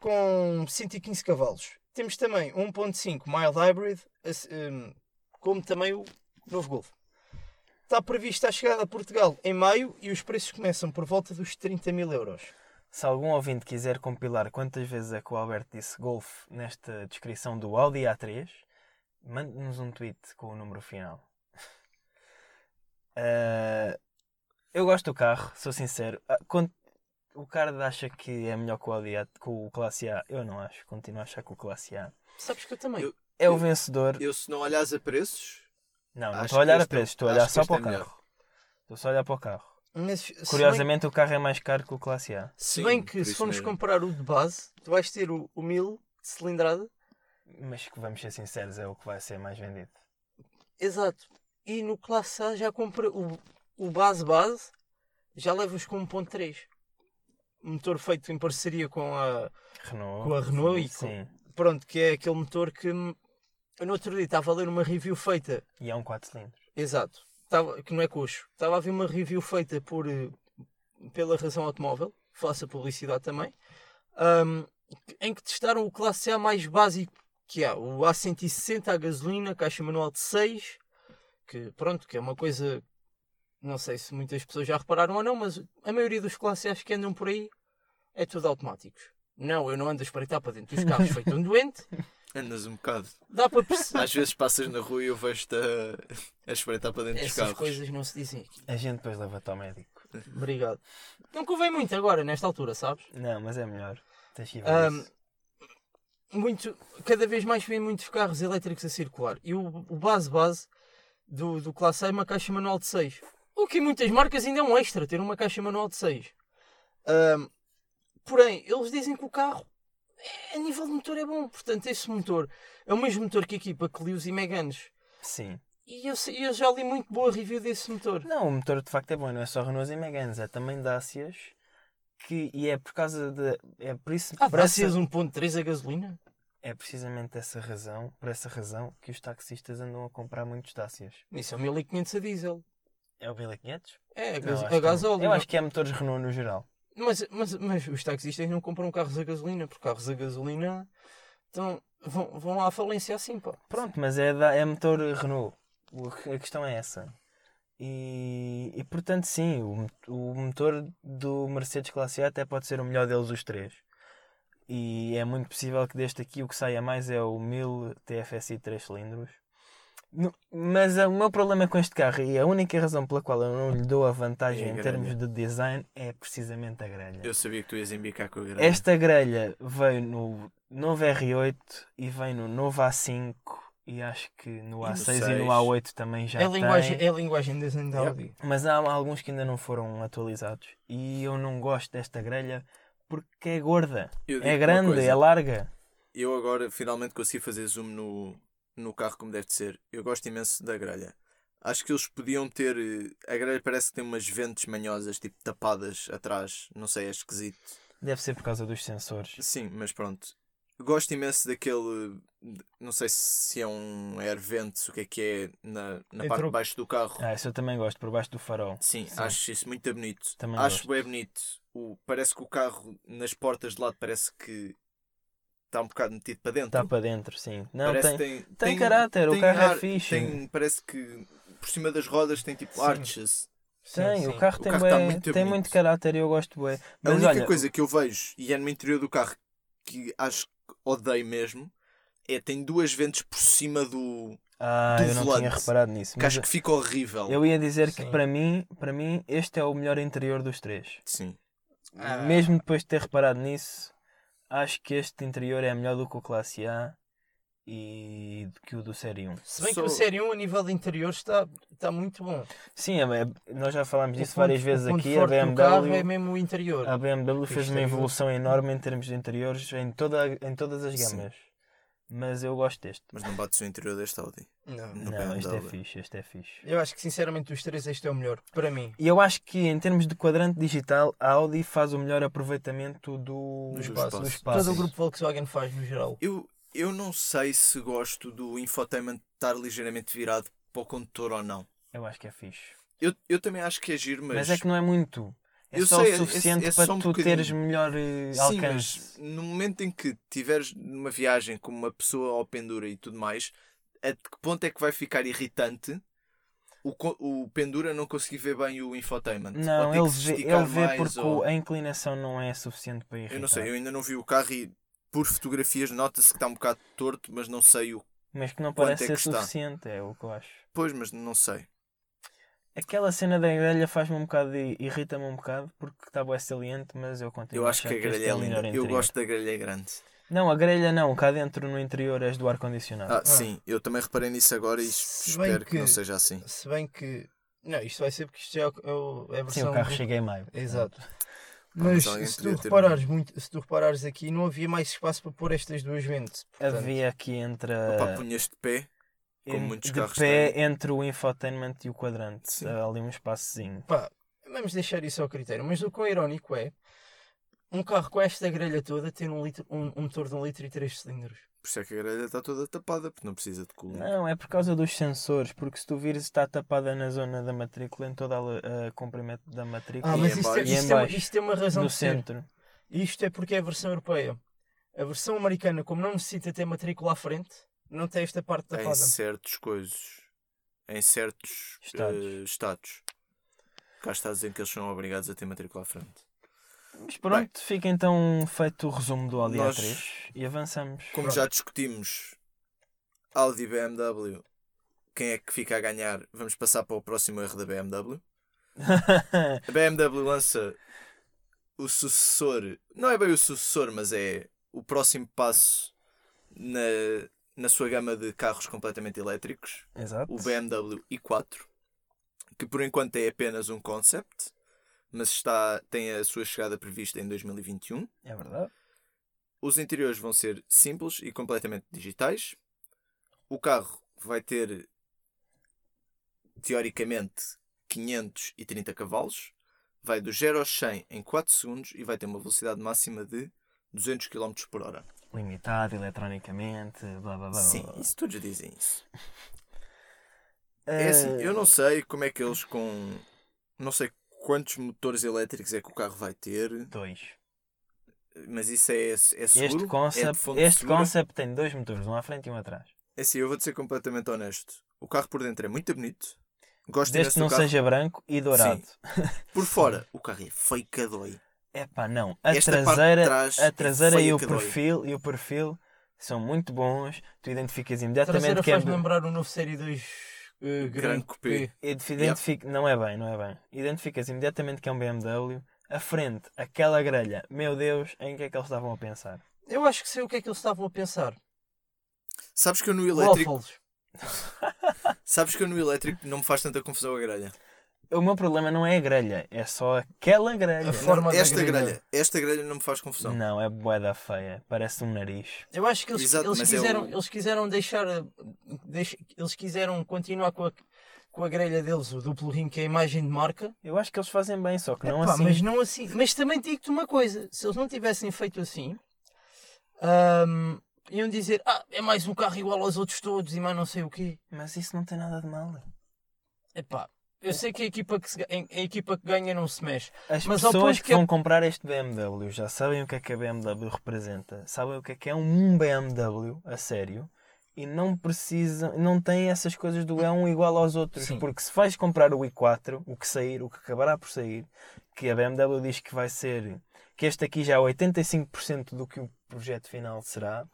com 115 cavalos. Temos também um 1.5 mild hybrid, hum, como também o novo Golf. Está prevista a chegada a Portugal em maio e os preços começam por volta dos 30 mil euros. Se algum ouvinte quiser compilar quantas vezes é que o Alberto disse Golf nesta descrição do Audi A3, mande-nos um tweet com o número final. Eh, eu gosto do carro, sou sincero. O cara acha que é melhor que o Audi que o Classe A, eu não acho. Continuo a achar que o Classe A Sabes que eu também. Eu- é o Eu- vencedor. Eu, se não olhares a preços, Não, não estou a olhar a é- preços, estou a olhar só para é o carro. Estou só a olhar para o carro. Mas, se bem- Curiosamente, o carro é mais caro que o Classe A. se bem que se formos mesmo. comparar o de base, tu vais ter o, o 1000 de cilindrada. Mas que vamos ser sinceros, é o que vai ser mais vendido. Exato. E no Classe A já compra o, o base base, já levas com 1.3. Motor feito em parceria com a, Renault. Com a Renault e com- Sim. pronto, que é aquele motor que eu no outro dia estava a ler uma review feita, E é um 4 cilindros. exato, estava, que não é coxo, estava a ver uma review feita por, eh, pela Razão Automóvel, faço a publicidade também, hum, em que testaram o classe A mais básico que há, o A160 a gasolina, caixa manual de 6, que pronto, que é uma coisa, não sei se muitas pessoas já repararam ou não, mas a maioria dos classe A's que andam por aí é tudo automáticos. Não, eu não ando a espreitar para dentro dos carros feito um doente. andas um bocado. Dá para perceber. Às vezes passas na rua e eu vejo-te a, a espreitar para dentro dos Essas carros. coisas não se dizem aqui. A gente depois leva-te ao médico. Obrigado. Não convém muito agora, nesta altura, sabes? Não, mas é melhor. Tens que ir isso. muito, cada vez mais vem muitos carros elétricos a circular. E o, o base base do, do Classe A é uma caixa manual de 6. O que em muitas marcas ainda é um extra, ter uma caixa manual de 6. Ahm, porém, eles dizem que o carro é- a nível de motor é bom. Portanto, esse motor é o mesmo motor que equipa Clios e Meganes. Sim. E eu, eu já li muito boa review desse motor. Não, o motor de facto é bom, não é só Renault e Meganes, é também Dacias. Que, e é por causa de. É por isso. Ah, por essa- Dacias 1.3 a gasolina? É precisamente essa razão, por essa razão, que os taxistas andam a comprar muitos Dacias. Isso é 1500 a diesel. É o 1500? É, a, Não, gas acho a que não. gasóleo. Eu acho que é motores Renault no geral. Mas, mas, mas os taxistas não compram carros a gasolina, porque carros a gasolina então, vão, vão à falência assim, pá. Pronto, mas é, da, é motor Renault. A questão é essa. E, e portanto, sim, o, o motor do Mercedes Classe A até pode ser o melhor deles, os três. E é muito possível que deste aqui o que saia mais é o 1000 TFSI 3 cilindros. Mas ah, o meu problema com este carro, e a única razão pela qual eu não lhe dou a vantagem É a em termos de design, é precisamente a grelha. Eu sabia que tu ias embicar com a grelha. Esta grelha veio no novo R8 e vem no novo A5 e acho que no no A6 e, 6. no A8 também já é, a linguagem, tem. é a linguagem de design da Audi. Mas há alguns que ainda não foram atualizados e eu não gosto desta grelha porque é gorda, é grande, é larga. Eu agora finalmente consegui fazer zoom no, no carro como deve de ser. Eu gosto imenso da grelha. Acho que eles podiam ter. eh, A grelha parece que tem umas ventes manhosas, tipo tapadas atrás. Não sei, é esquisito. Deve ser por causa dos sensores. Sim, mas pronto. Gosto imenso daquele. Não sei se é um air vent, o que é que é, na, na parte de baixo do carro. Ah, isso eu também gosto, por baixo do farol. Sim, Sim. acho isso muito bonito. Também acho gosto. bem bonito. O, parece que o carro nas portas de lado parece que está um bocado metido para dentro. Está para dentro, sim. Não, parece tem, que tem caráter, o tem carro é ar- fixe. Tem, parece que por cima das rodas tem tipo Sim. arches. tem, Sim, o carro O tem, carro tá bué- muito tem bonito. muito caráter e eu gosto bem. A Mas única olha, coisa que eu vejo, e é no interior do carro que acho que odeio mesmo, é tem duas ventes por cima do. ah, do eu não tinha volante, reparado nisso. que acho que fica horrível. Eu ia dizer que Sim. para mim, para mim, este é o melhor interior dos três. Sim. Ah. Mesmo depois de ter reparado nisso, acho que este interior é melhor do que o Classe A e do que o do Série 1. Se bem Só- que o Série 1 a nível de interior está, está muito bom. Sim, é- é- nós já falámos disso ponto- várias vezes aqui. A BMW, é mesmo o interior. a BMW fez uma Exterior. evolução enorme em termos de interiores em, toda, em todas as Sim. Mas eu gosto deste. Mas não bate o interior deste Audi. Não. No Não, este é fixe, este é fixe. Eu acho que sinceramente dos três este é o melhor. Para mim. E eu acho que em termos de quadrante digital, a Audi faz o melhor aproveitamento do, Do espaço. do espaço. Todo o grupo Volkswagen faz no geral. Eu, eu não sei se gosto do infotainment estar ligeiramente virado para o condutor ou não. Eu acho que é fixe. Eu, eu também acho que é giro, mas. Mas, é que não é muito. É Eu só sei, é- o suficiente é- é para um tu bocadinho. teres melhor Sim, alcance. mas no momento em que tiveres numa viagem com uma pessoa ao pendura e tudo mais, a que ponto é que vai ficar irritante o, o pendura não conseguir ver bem o infotainment? Não, ele vê, ele vê porque ou- a inclinação não é suficiente para irritar. Eu não sei, eu ainda não vi o carro e por fotografias nota-se que está um bocado torto, mas não sei o. Mas que não Quanto parece é ser que está? suficiente, é o que eu acho. Pois, mas não sei. Aquela cena da grelha faz-me um bocado, de- irrita-me um bocado porque está bem saliente, mas eu continuo Eu a acho que a grelha é é linda. Eu interior. gosto da grelha grande. Não, a grelha não, cá dentro no interior és do ar-condicionado. Ah, sim, eu também reparei nisso agora e espero que... que- não seja assim. Se bem que. Não, isto vai ser porque isto já é, o- é o- é a Sim, versão. o carro do- chega em maio. Exato. mas se tu, reparares muito, se tu reparares aqui, não havia mais espaço para pôr estas duas ventes. Portanto, Havia aqui entre Opa, punhas de pé, como de pé têm. entre o infotainment e o quadrante. Sim. Há ali um espaçozinho. pá, vamos deixar isso ao critério. Mas o que é irónico é um carro com esta grelha toda ter um, litro, um, um motor de um litro e três cilindros. por isso é que a grelha está toda tapada, porque não precisa de coolant. Não, é por causa dos sensores, porque se tu vires está tapada na zona da matrícula, em todo o comprimento da matrícula, Ah, E mas em isto, é? E isto, é, isto tem uma razão no de ser. centro. Isto é porque é a versão europeia. A versão americana, como não necessita ter matrícula à frente, não tem esta parte em tapada. certos coisas, em certos Estados. eh, estados. Cá está a dizer que eles são obrigados a ter matrícula à frente. Mas pronto, fica então feito o resumo do Audi Nós- A3 e avançamos. Como Pronto. já discutimos Audi e BMW, quem é que fica a ganhar? Vamos passar para o próximo erro da BMW. A BMW lança o sucessor, não é bem o sucessor, mas é o próximo passo na, na sua gama de carros completamente elétricos, Exato. o BMW i4, que por enquanto é apenas um concept, mas está, tem a sua chegada prevista em 2021. É verdade. Os interiores vão ser simples e completamente digitais. O carro vai ter, teoricamente, 530 cavalos. Vai do 0 aos 100 em 4 segundos e vai ter uma velocidade máxima de 200 km por hora. Limitado eletronicamente, blá blá blá. Sim, blá, blá. isso todos dizem isso. Eh, É assim, eu não sei como é que eles com. Não sei quantos motores elétricos é que o carro vai ter, Dois. mas isso é, é seguro? Este é de concept, fonte este segura? concept tem dois motores, um à frente e um atrás. É assim, eu vou-te ser completamente honesto. O carro por dentro é muito bonito. Gosto Desde que não seja branco e dourado. Por fora, o carro é feio. Epá, não. A Esta traseira, a é traseira e o dói. perfil e o perfil são muito bons. Tu identificas A imediatamente traseira que é faz lembrar o novo Série 2 uh, Gran Gran Coupé. Identifica... Não é bem, não é bem. Identificas imediatamente que é um BMW. A frente, aquela grelha, meu Deus, em que é que eles estavam a pensar? Eu acho que sei o que é que eles estavam a pensar. Sabes que eu no elétrico, sabes que eu no elétrico não me faz tanta confusão a grelha. O meu problema não é a grelha, é só aquela grelha. A forma da esta grelha. grelha. esta grelha não me faz confusão. Não, é boeda feia. Parece um nariz. Eu acho que eles, Exato, eles é quiseram, o- eles quiseram deixar. deix- eles quiseram continuar com a, com a grelha deles, o duplo rim, que é a imagem de marca. Eu acho que eles fazem bem, só que não Epá, assim. Mas não assim. Mas também digo-te uma coisa: se eles não tivessem feito assim, iam dizer, ah, é mais um carro igual aos outros todos e mais não sei o quê. Mas isso não tem nada de mal. Epá, eu sei que a equipa que, se a equipa que ganha não se mexe. As Mas pessoas que que é- vão comprar este BMW já sabem o que é que a BMW representa, sabem o que é que é um BMW a sério e não precisam, não têm essas coisas do é um igual aos outros, Sim. porque se vais comprar o i4, o que sair, o que acabará por sair, que a BMW diz que vai ser, que este aqui já é 85% do que o projeto final será.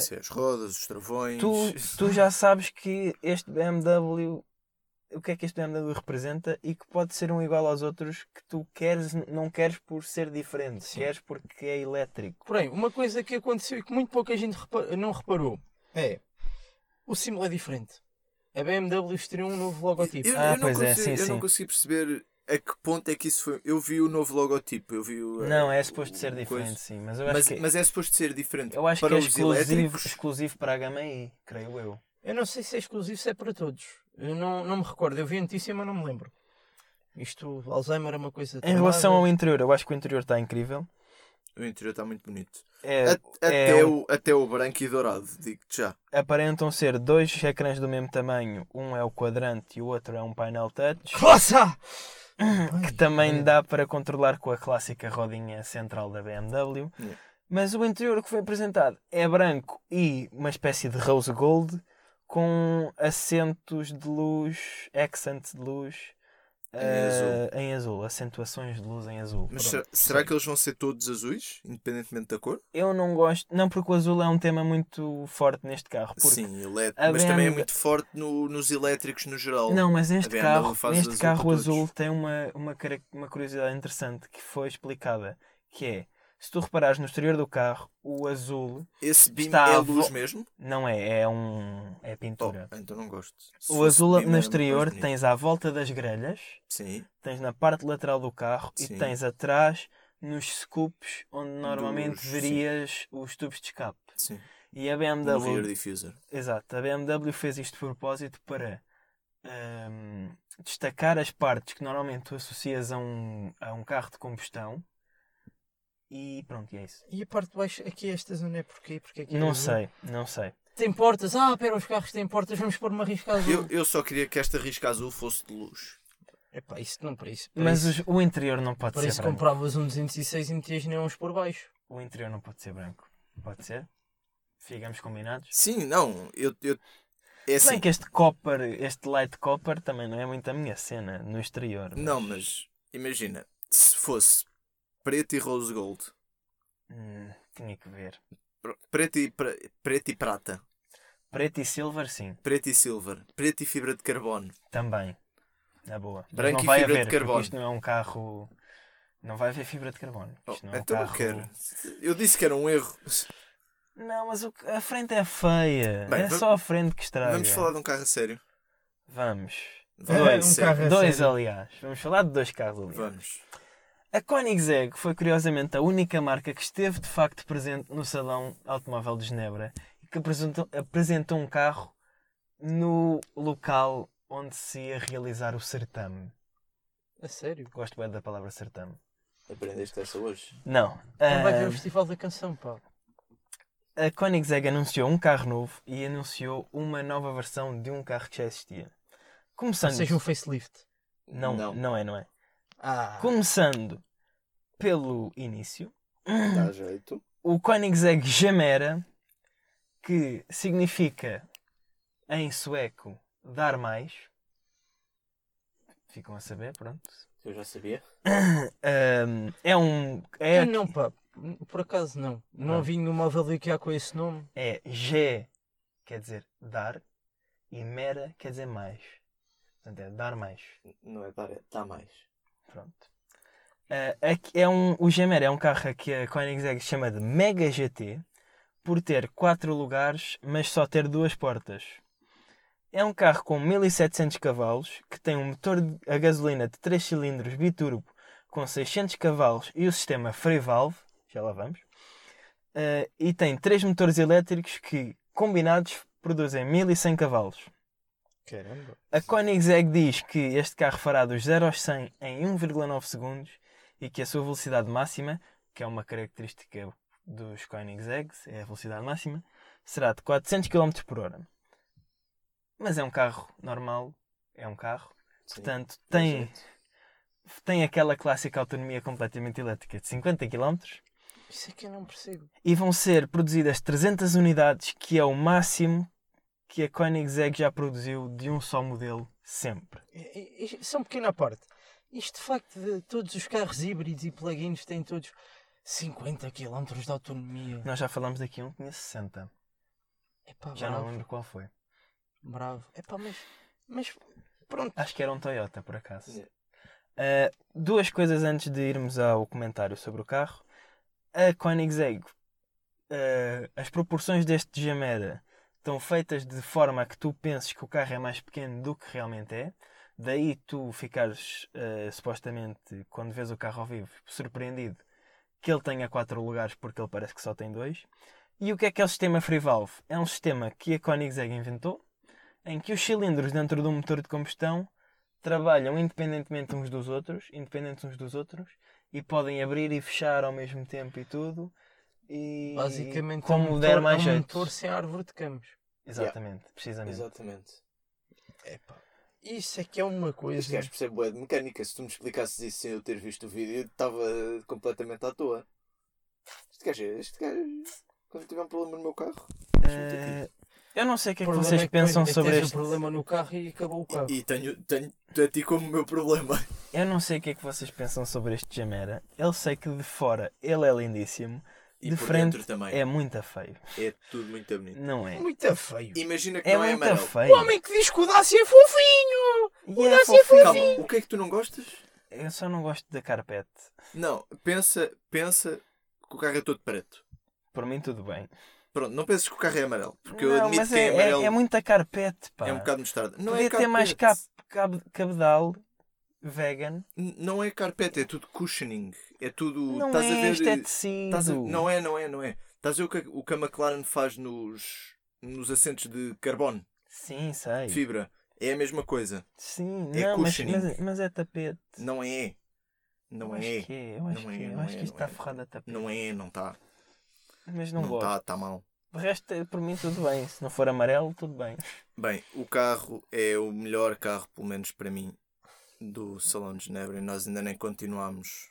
Se é as rodas, os travões. tu, tu já sabes que este BMW o que é que este BMW representa e que pode ser um igual aos outros que tu queres, não queres por ser diferente, Sim. queres porque é elétrico. Porém, uma coisa que aconteceu e que muito pouca gente não reparou é o símbolo é diferente. A BMW estreou um novo logotipo. Eu, Ah, eu não pois é, sim, eu não sim. consegui perceber a que ponto é que isso foi. Eu vi o novo logotipo, eu vi o. Não, é o- suposto ser o diferente, coisa. sim, mas eu acho Mas, que, mas é suposto ser diferente. eu acho para que é exclusivo, elétricos. exclusivo para a gama I, creio eu. Eu não sei se é exclusivo, se é para todos. Eu não, não me recordo. Eu vi a notícia, mas não me lembro. Isto, Alzheimer é uma coisa. Em relação ao interior, eu acho que o interior está incrível. O interior está muito bonito. É, A- é até, um- o, até o branco e dourado, digo-te já. aparentam ser dois ecrãs do mesmo tamanho, um é o quadrante e o outro é um painel touch. Classa! que também dá para controlar com a clássica rodinha central da BMW. Yeah. Mas o interior que foi apresentado é branco e uma espécie de rose gold com acentos de luz, accents de luz Em eh, azul. em azul, acentuações de luz em azul. Mas Pronto. será, que eles vão ser todos azuis, independentemente da cor? Eu não gosto, não porque o azul é um tema muito forte neste carro. Sim, a Mas também é muito forte no- nos elétricos no geral. Não, mas neste carro, neste azul carro azul tem uma, uma, uma curiosidade interessante que foi explicada, que é, se tu reparares no exterior do carro, o azul Esse beam Está é a luz mesmo? não é, é um é Oh, pintura. então não gosto. Se o azul beam, no exterior bonito. tens à volta das grelhas, Sim. tens na parte lateral do carro Sim. e tens atrás nos scoops onde normalmente Dos- sim. verias os tubos de escape. Sim. E a BMW, diffuser. exato, a BMW fez isto de propósito para ahm, destacar as partes que normalmente tu associas a um, a um carro de combustão. E pronto, e é isso. E a parte de baixo, aqui esta zona é porquê? Porque aqui é Não azul. sei, não sei. Tem portas. Ah, pera, os carros têm portas, vamos pôr uma risca azul. Eu, eu só queria que esta risca azul fosse de luz. Epá, isso não para isso. Para Mas isso, os- o interior não pode para ser isso branco. compravas um 206 e metias neons por baixo. O interior não pode ser branco. Pode ser? Ficamos combinados? Sim, não. Eu, eu, é assim. bem que este copper, este light copper também não é muito a minha cena no exterior. Não, mas imagina. Se fosse preto e rose gold. Hum, tinha que ver. Pr- Preto e, pra- preto e prata. Preto e silver, sim. Preto e silver. Preto e fibra de carbono. Também. Na boa. Branco não e vai fibra de haver, porque carbono. isto não é um carro. Não vai haver fibra de carbono. Oh, Isto não é um então não carro. quero. Eu disse que era um erro. Não, mas o- a frente é feia. Bem, é va- só a frente que estraga. Vamos falar de um carro a sério. Vamos. Vamos, É, um Dois, sério. aliás. Vamos falar de dois carros ali. Vamos. A Koenigsegg foi curiosamente a única marca que esteve de facto presente no Salão Automóvel de Genebra e que apresentou, apresentou um carro no local onde se ia realizar o certame. A sério? Gosto bem da palavra certame. Aprendeste essa hoje? Não. Então vai ver ah, o Festival da Canção, pá. a Koenigsegg anunciou um carro novo e anunciou uma nova versão de um carro que já existia. Ou Começando. seja, um facelift. Não, Não. não, é, não é. Ah, Começando pelo início, Dá jeito. o Koenigsegg Gemera, que significa em sueco dar mais. Ficam a saber, pronto. Eu já sabia. Ahm, é um. É, eu não, pá. Por acaso não. Não Ah. vi do IKEA com esse nome. é G quer dizer dar e Mera quer dizer mais. Portanto, é dar mais. Não é dar, é dá mais. Pronto. Ah, aqui é um, o Gemera é um carro que a Koenigsegg chama de Mega GT por ter 4 lugares, mas só ter duas portas. É um carro com 1700 cavalos que tem um motor a gasolina de 3 cilindros biturbo com 600 cavalos e o sistema free valve, já lá vamos, Ah, e tem três motores elétricos que, combinados, produzem 1100 cavalos. Caramba. A Koenigsegg diz que este carro fará dos 0 aos 100 em 1,9 segundos e que a sua velocidade máxima, que é uma característica dos Koenigsegg's, é a velocidade máxima, será de 400 km por hora. Mas é um carro normal, é um carro, portanto tem, tem aquela clássica autonomia completamente elétrica de 50 km Isso é que eu não percebo. e vão ser produzidas 300 unidades, que é o máximo que a Koenigsegg já produziu de um só modelo sempre. E- e- Só uma pequena parte. Isto de facto de todos os carros híbridos e plug-ins têm todos 50 km de autonomia. Nós já falamos daqui um que tinha 60. Epá, Já bravo, não lembro qual foi. bravo. Epá, mas, mas pronto. Acho que era um Toyota, por acaso. Yeah. Uh, duas coisas antes de irmos ao comentário sobre o carro. A Koenigsegg, uh, as proporções deste Gemera estão feitas de forma a que tu penses que o carro é mais pequeno do que realmente é. Daí tu ficares, uh, supostamente, quando vês o carro ao vivo, surpreendido que ele tenha quatro lugares porque ele parece que só tem dois. E o que é que é o sistema Free Valve? É um sistema que a Koenigsegg inventou, em que os cilindros dentro de um motor de combustão trabalham independentemente uns dos outros, independentes uns dos outros, e podem abrir e fechar ao mesmo tempo e tudo. E Basicamente é como um der motor, mais é um jeito. motor sem árvore de campos. Exatamente, precisamente. Exatamente. Epá, isso é que é uma Este coisa. gajo percebe bué de mecânica. Se tu me explicasses isso sem eu ter visto o vídeo, eu estava completamente à toa. Este gajo é. Este gajo. Quando tiver um problema no meu carro. Eh, eu não sei o que é que vocês é que pensam depois sobre este. um problema no carro e acabou o carro. E tenho, tenho a ti como meu problema. Eu não sei o que é que vocês pensam sobre este Gemera. Eu sei que de fora ele é lindíssimo, E de por frente dentro também. é muito feio. É tudo muito bonito. Não é? Muito feio. Imagina que É não é muito amarelo. feio. O homem que diz que o Dacia é fofinho! E é Dacia fofinho. Calma, o que é que tu não gostas? Eu só não gosto da carpete. Não, pensa, pensa que o carro é todo preto. Por mim, tudo bem. Pronto, não penses que o carro é amarelo. Porque eu não, admito mas que é, é, é, amarelo. é muita carpete, pá. é um bocado mostarda. Não Podia é ter mais carpete. cap, cab, cabedal vegan. N- Não é carpete, é tudo cushioning. É tudo. Não estás é, a ver. isto é eh, tecido. a- Não é, não é, não é. Estás a ver o que, o que a McLaren faz nos, nos assentos de carbono, Sim, sei. fibra. É a mesma coisa. Sim, É não, mas, mas, mas é tapete. Não é. Não eu é. Acho é, eu acho Não que, é, é, eu acho é, que isto está é. forrado a tapete. Não é, não está. Mas não, Não gosto. está, está mal. O resto, é- por mim, tudo bem. Se não for amarelo, tudo bem. Bem, o carro é o melhor carro, pelo menos para mim, do Salão de Genebra. E nós ainda nem continuamos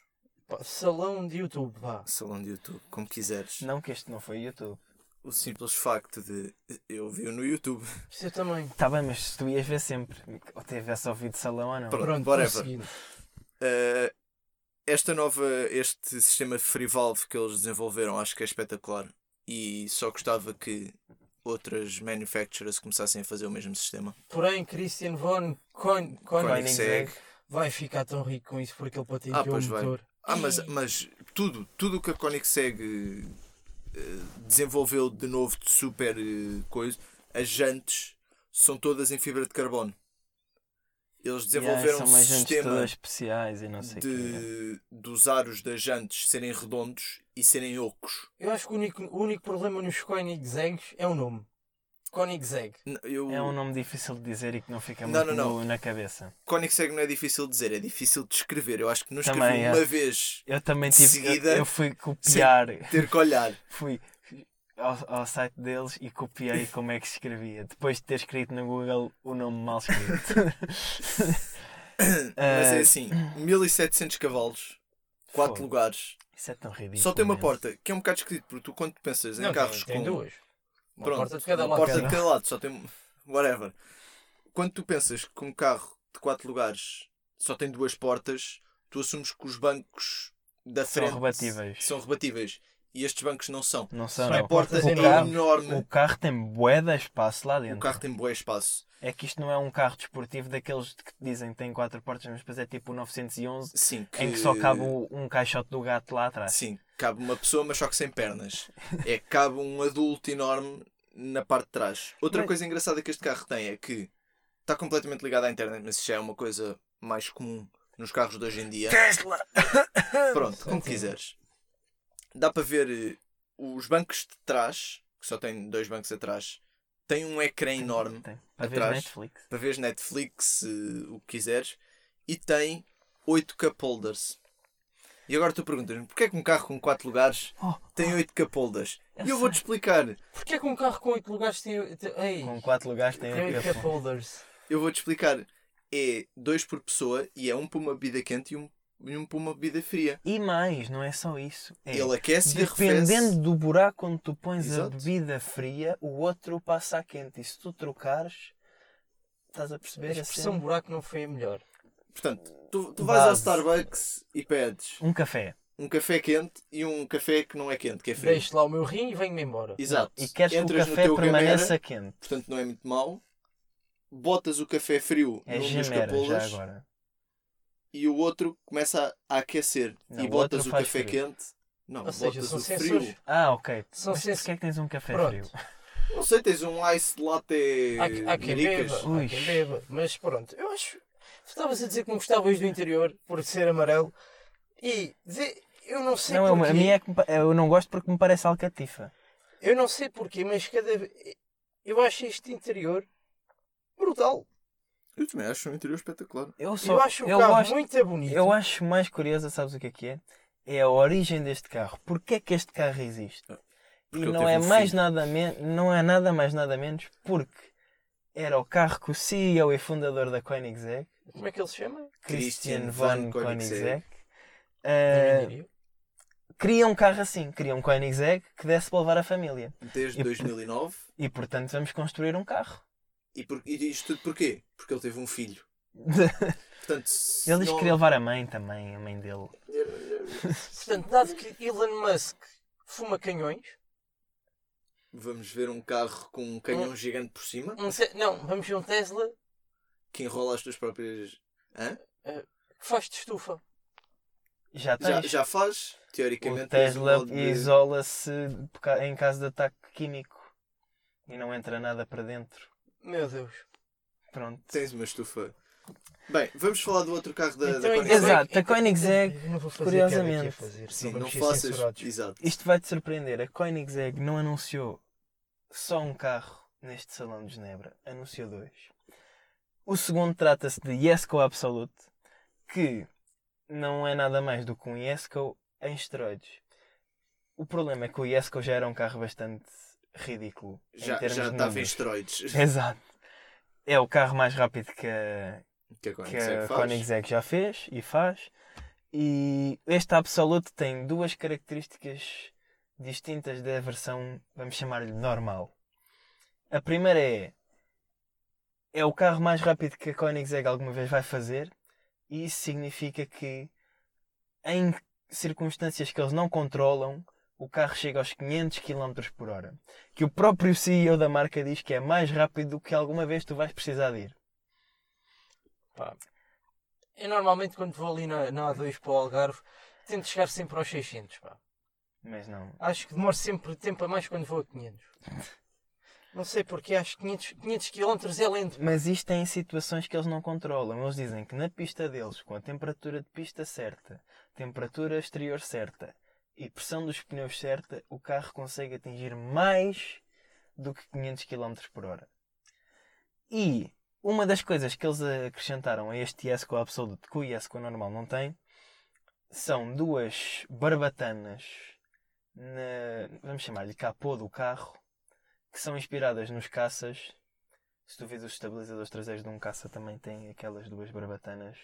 salão de YouTube, vá. Salão de YouTube, como quiseres. Não que este não foi YouTube. O simples facto de eu vi no YouTube. Isso eu também. Está bem, mas se tu ias ver sempre. Ou tivesse ouvido salão ou não. Pronto. Pronto, whatever. Uh, esta nova, este sistema de Free Valve que eles desenvolveram, acho que é espetacular. E só gostava que outras manufacturers começassem a fazer o mesmo sistema. Porém, Christian von Koen- Koenig Koenigsegg. vai ficar tão rico com isso porque ele patenteou Ah, o vai. Ah, mas, mas tudo, tudo o que a Koenigsegg eh, desenvolveu de novo de super eh, coisa, as jantes são todas em fibra de carbono. Eles Yeah, desenvolveram são um sistema especiais e não sei o quê. de, dos aros das jantes serem redondos e serem ocos. Eu acho que o único, o único problema nos Koenigsegs é o nome. Koenigsegg. Eu, É um nome difícil de dizer e que não fica Não, muito não, na cabeça. Koenigsegg não é difícil de dizer, é difícil de escrever. Eu acho que não escrevi Também, é. uma vez Eu também tive. eu- seguida, eu, fui copiar. ter que olhar. Fui ao, ao site deles e copiei como é que se escrevia. Depois de ter escrito no Google o nome mal escrito. Mas é assim, 1700 cavalos, 4 Fogo. lugares, Isso é tão ridículo. só tem uma mesmo. porta, que é um bocado esquisito, porque tu quando pensas em Não, carros tem, tem com... duas. Uma Pronto, porta de cada uma lado. porta de Cada- lado, só tem... Whatever. Quando tu pensas que um carro de 4 lugares só tem duas portas, tu assumes que os bancos da São frente rebatíveis. são rebatíveis. E estes bancos não são. Não são, Só A não. porta portas é enormes. enorme. O carro tem bué de espaço lá dentro. O carro tem bom espaço. É que isto não é um carro desportivo daqueles que te dizem que tem quatro portas, mas depois é tipo o 911 Sim, que... em que só cabe o- um caixote do gato lá atrás. Sim, cabe uma pessoa, mas só que sem pernas. É que cabe um adulto enorme na parte de trás. Outra Mas- coisa engraçada que este carro tem é que está completamente ligado à internet, mas isso já é uma coisa mais comum nos carros de hoje em dia. Tesla! Pronto, como quiseres. Dá para ver eh, os bancos de trás, que só tem dois bancos atrás, tem um ecrã enorme Tem. Para ver atrás. Netflix. para ver Netflix, eh, o que quiseres, e tem 8 cup holders. E agora tu perguntas-me, porquê é que um carro com 4 lugares Oh, tem 8 cup holders? Eu E eu vou-te explicar. Porquê que um carro com 8 lugares tem. tem- Ei, com quatro lugares tem tem um 8 café. cup holders? Eu vou-te explicar. É 2 por pessoa e é um para uma bebida quente e um, e um para uma bebida fria. E mais, não é só isso. É, Ele aquece e arrefece. dependendo do buraco onde tu pões Exato. a bebida fria, o outro passa a quente. E se tu trocares, estás a perceber a expressão cena? buraco não foi a melhor. Portanto, tu, tu vais ao Base. Starbucks e pedes Um café. um café quente e um café que não é quente, que é frio. Deixo lá o meu rim e venho-me embora. Exato. E queres que o Entras no café teu permaneça Gamera, quente. portanto não é muito mau. Botas o café frio É num dos gemera já agora. e o outro começa a, a aquecer. Não, e o botas outro o faz café frio. quente. Não, Ou seja, botas são o sensores. frio. Ah, ok. São Mas sens- porquê é que tens um café Pronto. frio? Não sei, tens um ice latte Há, há quem maricas. beba, Ui. há quem beba. Mas pronto, eu acho. Estavas a dizer que não gostavas do interior por ser amarelo. E de- eu não sei Não, eu- porquê. a minha é que me eu não gosto porque me parece alcatifa. Eu não sei porquê, mas cada vez. Eu acho este interior brutal. Eu também acho um interior espetacular. Eu, só, eu acho o eu carro gosto- muito bonito. Eu acho mais curiosa, sabes o que é que é? É a origem deste carro. Porquê é que este carro existe? Ah, E não é um mais nada men não é nada mais nada menos porque era o carro que o CEO e fundador da Koenigsegg, Como é que ele se chama? Christian Christian von von Koenigsegg. Koenigsegg, diria. queria um carro assim, queria um Koenigsegg que desse para levar a família. Desde E- 2009. E portanto vamos construir um carro. E, por, e isto tudo porquê? Porque ele teve um filho. Portanto, Ele diz que queria levar a mãe também, a mãe dele. Portanto, dado que Elon Musk fuma canhões, Vamos ver um carro com um canhão Hum. gigante por cima um te- não, vamos ver um Tesla que enrola as tuas próprias. Hã? que faz de estufa. Já Já, já faz, teoricamente. o um Tesla de- isola-se em caso de ataque químico e não entra nada para dentro. Meu Deus. Pronto. Tens uma estufa. Bem, vamos falar do outro carro da, da Então, Koenigsegg. Exato, a Koenigsegg, Eu não vou fazer curiosamente, fazer, Sim, não faças. Exato. Isto vai-te surpreender. A Koenigsegg não anunciou só um carro neste salão de Genebra. Anunciou dois. O segundo trata-se de Yesco Absolute, que não é nada mais do que um Yesco em esteroides. O problema é que o Yesco já era um carro bastante ridículo. em Já, termos já estava em esteroides. Exato. É o carro mais rápido que a, Que a que a. Koenigsegg já fez e faz. E este Absolute tem duas características distintas da versão, vamos chamar-lhe normal. A primeira é é o carro mais rápido que a Koenigsegg alguma vez vai fazer e isso significa que em circunstâncias que eles não controlam o carro chega aos 500 km por hora. Que o próprio CEO da marca diz que é mais rápido do que alguma vez tu vais precisar de ir. Pá. Eu normalmente quando vou ali na, na A2 para o Algarve tento chegar sempre aos 600. Pá. Mas não. Acho que demoro sempre tempo a mais quando vou a 500. Não sei porque acho que 500, 500 km é lento. Mas isto é em situações que eles não controlam. Eles dizem que na pista deles, com a temperatura de pista certa, temperatura exterior certa e pressão dos pneus certa, o carro consegue atingir mais do que 500 km por hora. E uma das coisas que eles acrescentaram a este Yesco Absolute que o Yesco normal não tem são duas barbatanas na, vamos chamar-lhe capô do carro que são inspiradas nos caças Se tu vês os estabilizadores traseiros de um caça também tem aquelas duas barbatanas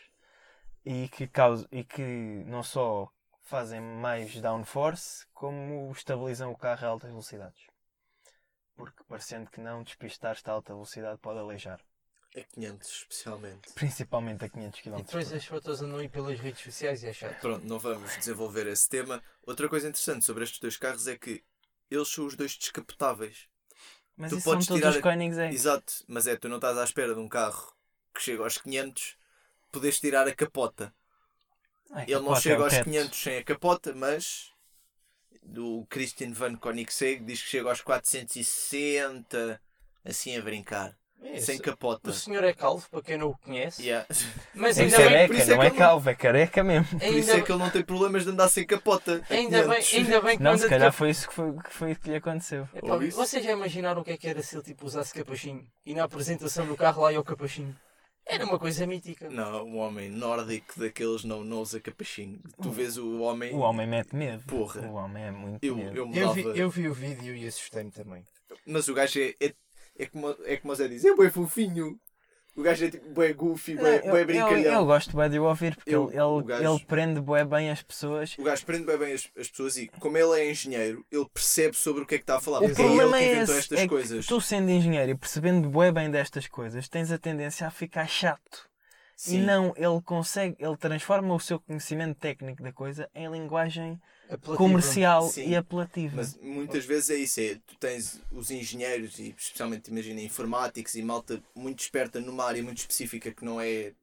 e que, causam, e que não só fazem mais downforce, como estabilizam o carro a altas velocidades. Porque parecendo que não, despistar-te a alta velocidade pode aleijar. A 500 especialmente. Principalmente a 500 km. E depois as fotos andam aí pelas redes sociais e é chato. Pronto, não vamos desenvolver esse tema. Outra coisa interessante sobre estes dois carros é que eles são os dois descapotáveis. Mas tu isso são podes todos tirar os Koenigsegg. Exato, mas é, tu não estás à espera de um carro que chega aos 500, podes tirar a capota. Ai, Ele não capota é chega o aos teto. 500 sem a capota, mas do Christian Van Koenigsegg diz que chega aos 460, assim a brincar, É, sem se- capota. O senhor é calvo, para quem não o conhece. Yeah. Mas É ainda bem, careca, por isso é não que é calvo, é careca mesmo. Por isso é que ele não tem problemas de andar sem capota. ainda, bem, 500. ainda bem que Não, se calhar cap- foi isso que, foi, que foi que lhe aconteceu. Ou isso. Vocês já imaginaram o que é que era se ele tipo, usasse capachinho? E na apresentação do carro lá ia o capachinho? Era uma coisa mítica. Não, um homem nórdico daqueles não, não usa capachinho. Tu vês o homem. O homem mete medo. Porra. O homem é muito Eu, medo. eu Eu vi, eu vi o vídeo e assustei-me também. Mas o gajo é, é, é, como, é como o Zé diz: é bué fofinho. O gajo é tipo bué goofy, Não, bué, eu, bué eu, brincalhão. eu gosto bué de o ouvir porque Eu- ele, ele, gajo- ele prende bué bem as pessoas. O gajo prende bem, bem as, as pessoas e, como ele é engenheiro, ele percebe sobre o que é que está a falar. O porque é ele problema que é inventou esse, estas é coisas. tu sendo engenheiro e percebendo bué bem destas coisas, tens a tendência a ficar chato. E Sim. não, ele consegue, ele transforma o seu conhecimento técnico da coisa em linguagem Apelativo. comercial Sim. e apelativa. Mas muitas vezes é isso, é, tu tens os engenheiros e especialmente imagina informáticos e malta muito esperta numa área muito específica que não é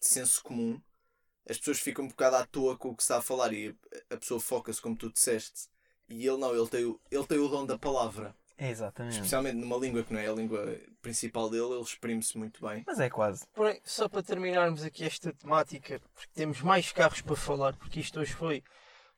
de senso comum, as pessoas ficam um bocado à toa com o que se está a falar e a pessoa foca-se como tu disseste. E ele não, ele tem, o, ele tem o dom da palavra. Exatamente. Especialmente numa língua que não é a língua principal dele, ele exprime-se muito bem. Mas é quase. Porém, só para terminarmos aqui esta temática, porque temos mais carros para falar, porque isto hoje foi,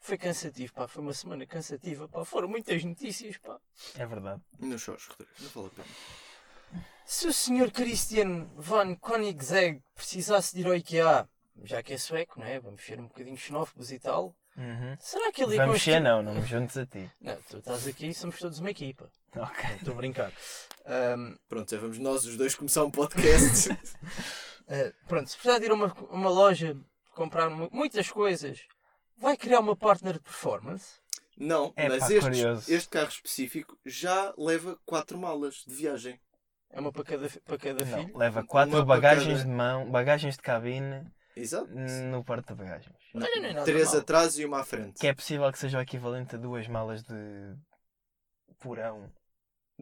foi cansativo, pá. Foi uma semana cansativa, pá. Foram muitas notícias, pá. É verdade. Não chores, Rodrigo, não vale a pena. Se o Sr. Christian von Koenigsegg precisasse de ir ao IKEA, já que é sueco, não é? Vamos ser um bocadinho xenófobos e tal. Uhum. Será que ele ia Vamos ser, não, não me juntes a ti. Não, tu estás aqui e somos todos uma equipa. Ok. Estou a brincar. Ahm, Pronto, já vamos nós os dois começar um podcast. ah, pronto, se precisar de ir a uma, uma loja comprar mu- muitas coisas, vai criar uma partner de performance? não, É mas pá, este, este carro específico já leva quatro malas de viagem. É uma para cada, para cada Não, filho? leva quatro bagagens cada- de mão, bagagens de cabine Exato. no porta-bagagens. Olha, não é nada Três atrás e uma à frente. Que é possível que seja o equivalente a duas malas de porão.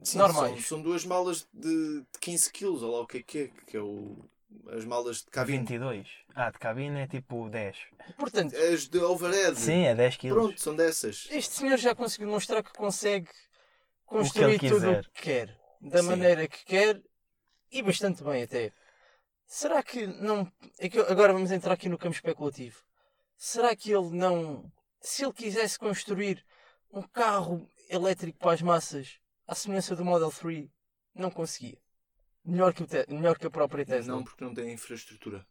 Sim, normais. São, são duas malas de, de 15 kg, ou lá o que é que é, que é o, as malas de cabine. 22. Ah, de cabine é tipo 10. Portanto, As de overhead. Sim, é 10 quilos. Pronto, são dessas. este senhor já conseguiu mostrar que consegue O que construir tudo o que quer, da Sim. maneira que quer e bastante bem até. Será que não. é que agora vamos entrar aqui no campo especulativo. Será que ele não. Se ele quisesse construir um carro elétrico para as massas, à semelhança do Model 3, não conseguia? Melhor que, melhor que a própria Tesla. Não, porque não tem infraestrutura.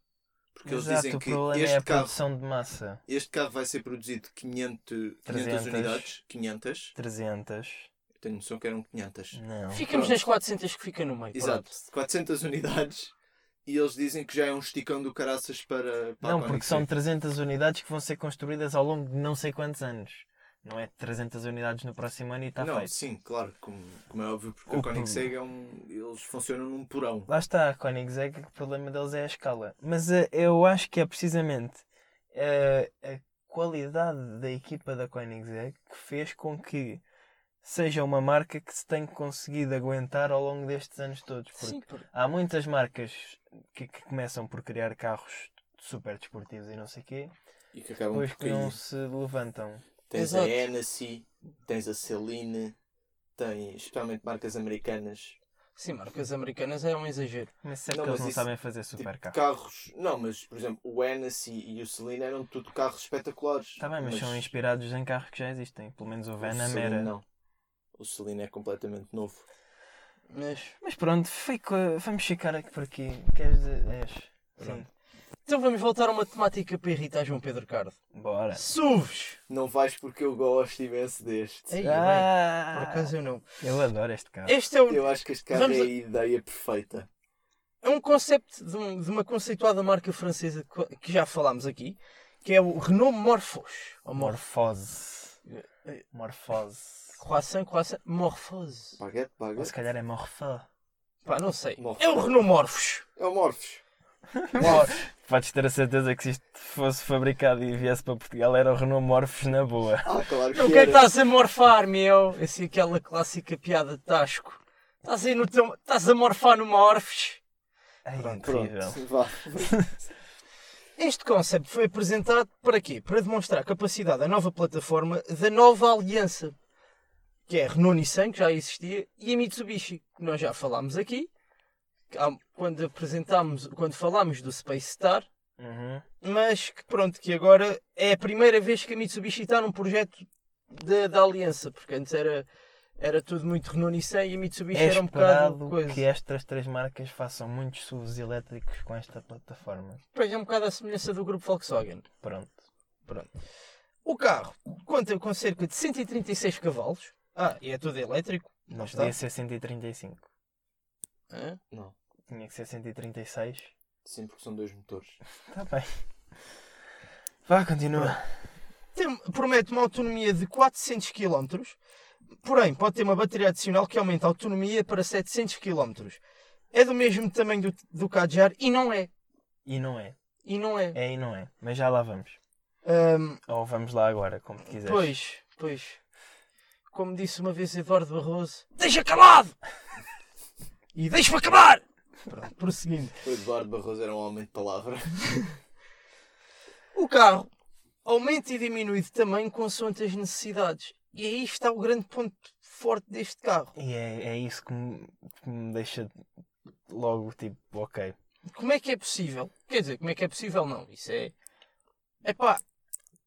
Porque eles Exato, dizem o que problema é a este carro, produção de massa. este carro vai ser produzido 500, 500 300. unidades. 500. 300. Eu tenho noção que eram 500. Não. Ficamos Pronto. nas 400 que fica no meio. Exato. pronto. 400 unidades. E eles dizem que já é um esticão do caraças para, para Não, porque são Koenigsegg. 300 unidades que vão ser construídas ao longo de não sei quantos anos. Não é 300 unidades no próximo ano e está não, feito. sim, claro, como, como é óbvio, porque O a Koenigsegg é um. Eles funcionam num porão. Lá está, a Koenigsegg, o problema deles é a escala. Mas eh, eu acho que é precisamente eh, a qualidade da equipa da Koenigsegg que fez com que seja uma marca que se tenha conseguido aguentar ao longo destes anos todos. Porque Sim, por- há muitas marcas que, que começam por criar carros super desportivos e não sei o quê, E que acabam depois por que não se levantam. Tens Exato. a Hennessy, tens a Celine, tens especialmente marcas americanas. Sim, marcas americanas é um exagero. Mas é Não, que eles mas não isso- sabem fazer Tipo, super carros. carros. Não, mas por exemplo, o Hennessy e o Celine eram tudo carros espetaculares. Está bem, mas, são inspirados em carros que já existem. Pelo menos o Venom era. não. O Celine é completamente novo. Mas. Mas pronto, fico, vamos ficar aqui por aqui. Queres? Sim. Então vamos voltar a uma temática para irritar João Pedro Cardo. Bora. SUVs! Não vais porque eu gosto imenso deste. Ei, bem, por Ah, acaso eu não. eu adoro este carro. Este é, o- Eu acho que este carro Vamos é a- ideia perfeita. é um conceito de, um- de uma conceituada marca francesa que, já falámos aqui, que é o Renault Morphos. Ou Morphos. Morfose. Morfose. Croissant, croissant, Morphose. Baguete, Ou baguete. se calhar é morfó. Pá, não sei. Morphos. É o Renault Morphos. É o Morphos. Podes ter a certeza que se isto fosse fabricado e viesse para Portugal era o Renault Morphos na boa. Ah, claro que O que é que estás a morfar, meu? Assim, aquela clássica piada de Tasco. Estás aí no teu... Estás a morfar no Morphos. Ai, Pronto, incrível. Este conceito foi apresentado para quê? Para demonstrar a capacidade da nova plataforma da nova aliança, que é a Renault Nissan, que já existia, e a Mitsubishi, que nós já falámos aqui, quando apresentámos, quando falámos do Space Star, Uhum. mas que pronto, que agora é a primeira vez que a Mitsubishi está num projeto da, da aliança, porque antes era, era tudo muito Renault Nissan e a Mitsubishi É era um bocado coisa. que estas três marcas façam muitos SUVs elétricos com esta plataforma. Pois é um bocado a semelhança do grupo Volkswagen. Pronto. Pronto. O carro conta com cerca de 136 cavalos. Ah, e é tudo elétrico. Não podia ser 135. Hã? Não. Tinha que ser 136. Sim, porque são dois motores. Está bem. Vá, continua. Tem- promete uma autonomia de 400 km. Porém, pode ter uma bateria adicional que aumenta a autonomia para 700 km. É do mesmo tamanho do, do Kadjar e não é. E não é. E não é. É e não é. Mas já lá vamos. Ahm, Ou vamos lá agora, como quiseres. pois, pois. Como disse uma vez Eduardo Barroso, deixa calado! E deixa-me acabar! Pronto, prosseguindo. O Eduardo Barroso era um homem de palavra. O carro aumenta e diminui de tamanho consoante as necessidades. E aí está o grande ponto forte deste carro. E é, é isso que me, que me deixa logo tipo, ok. Como é que é possível? Quer dizer, como é que é possível? Não, isso é. É pá,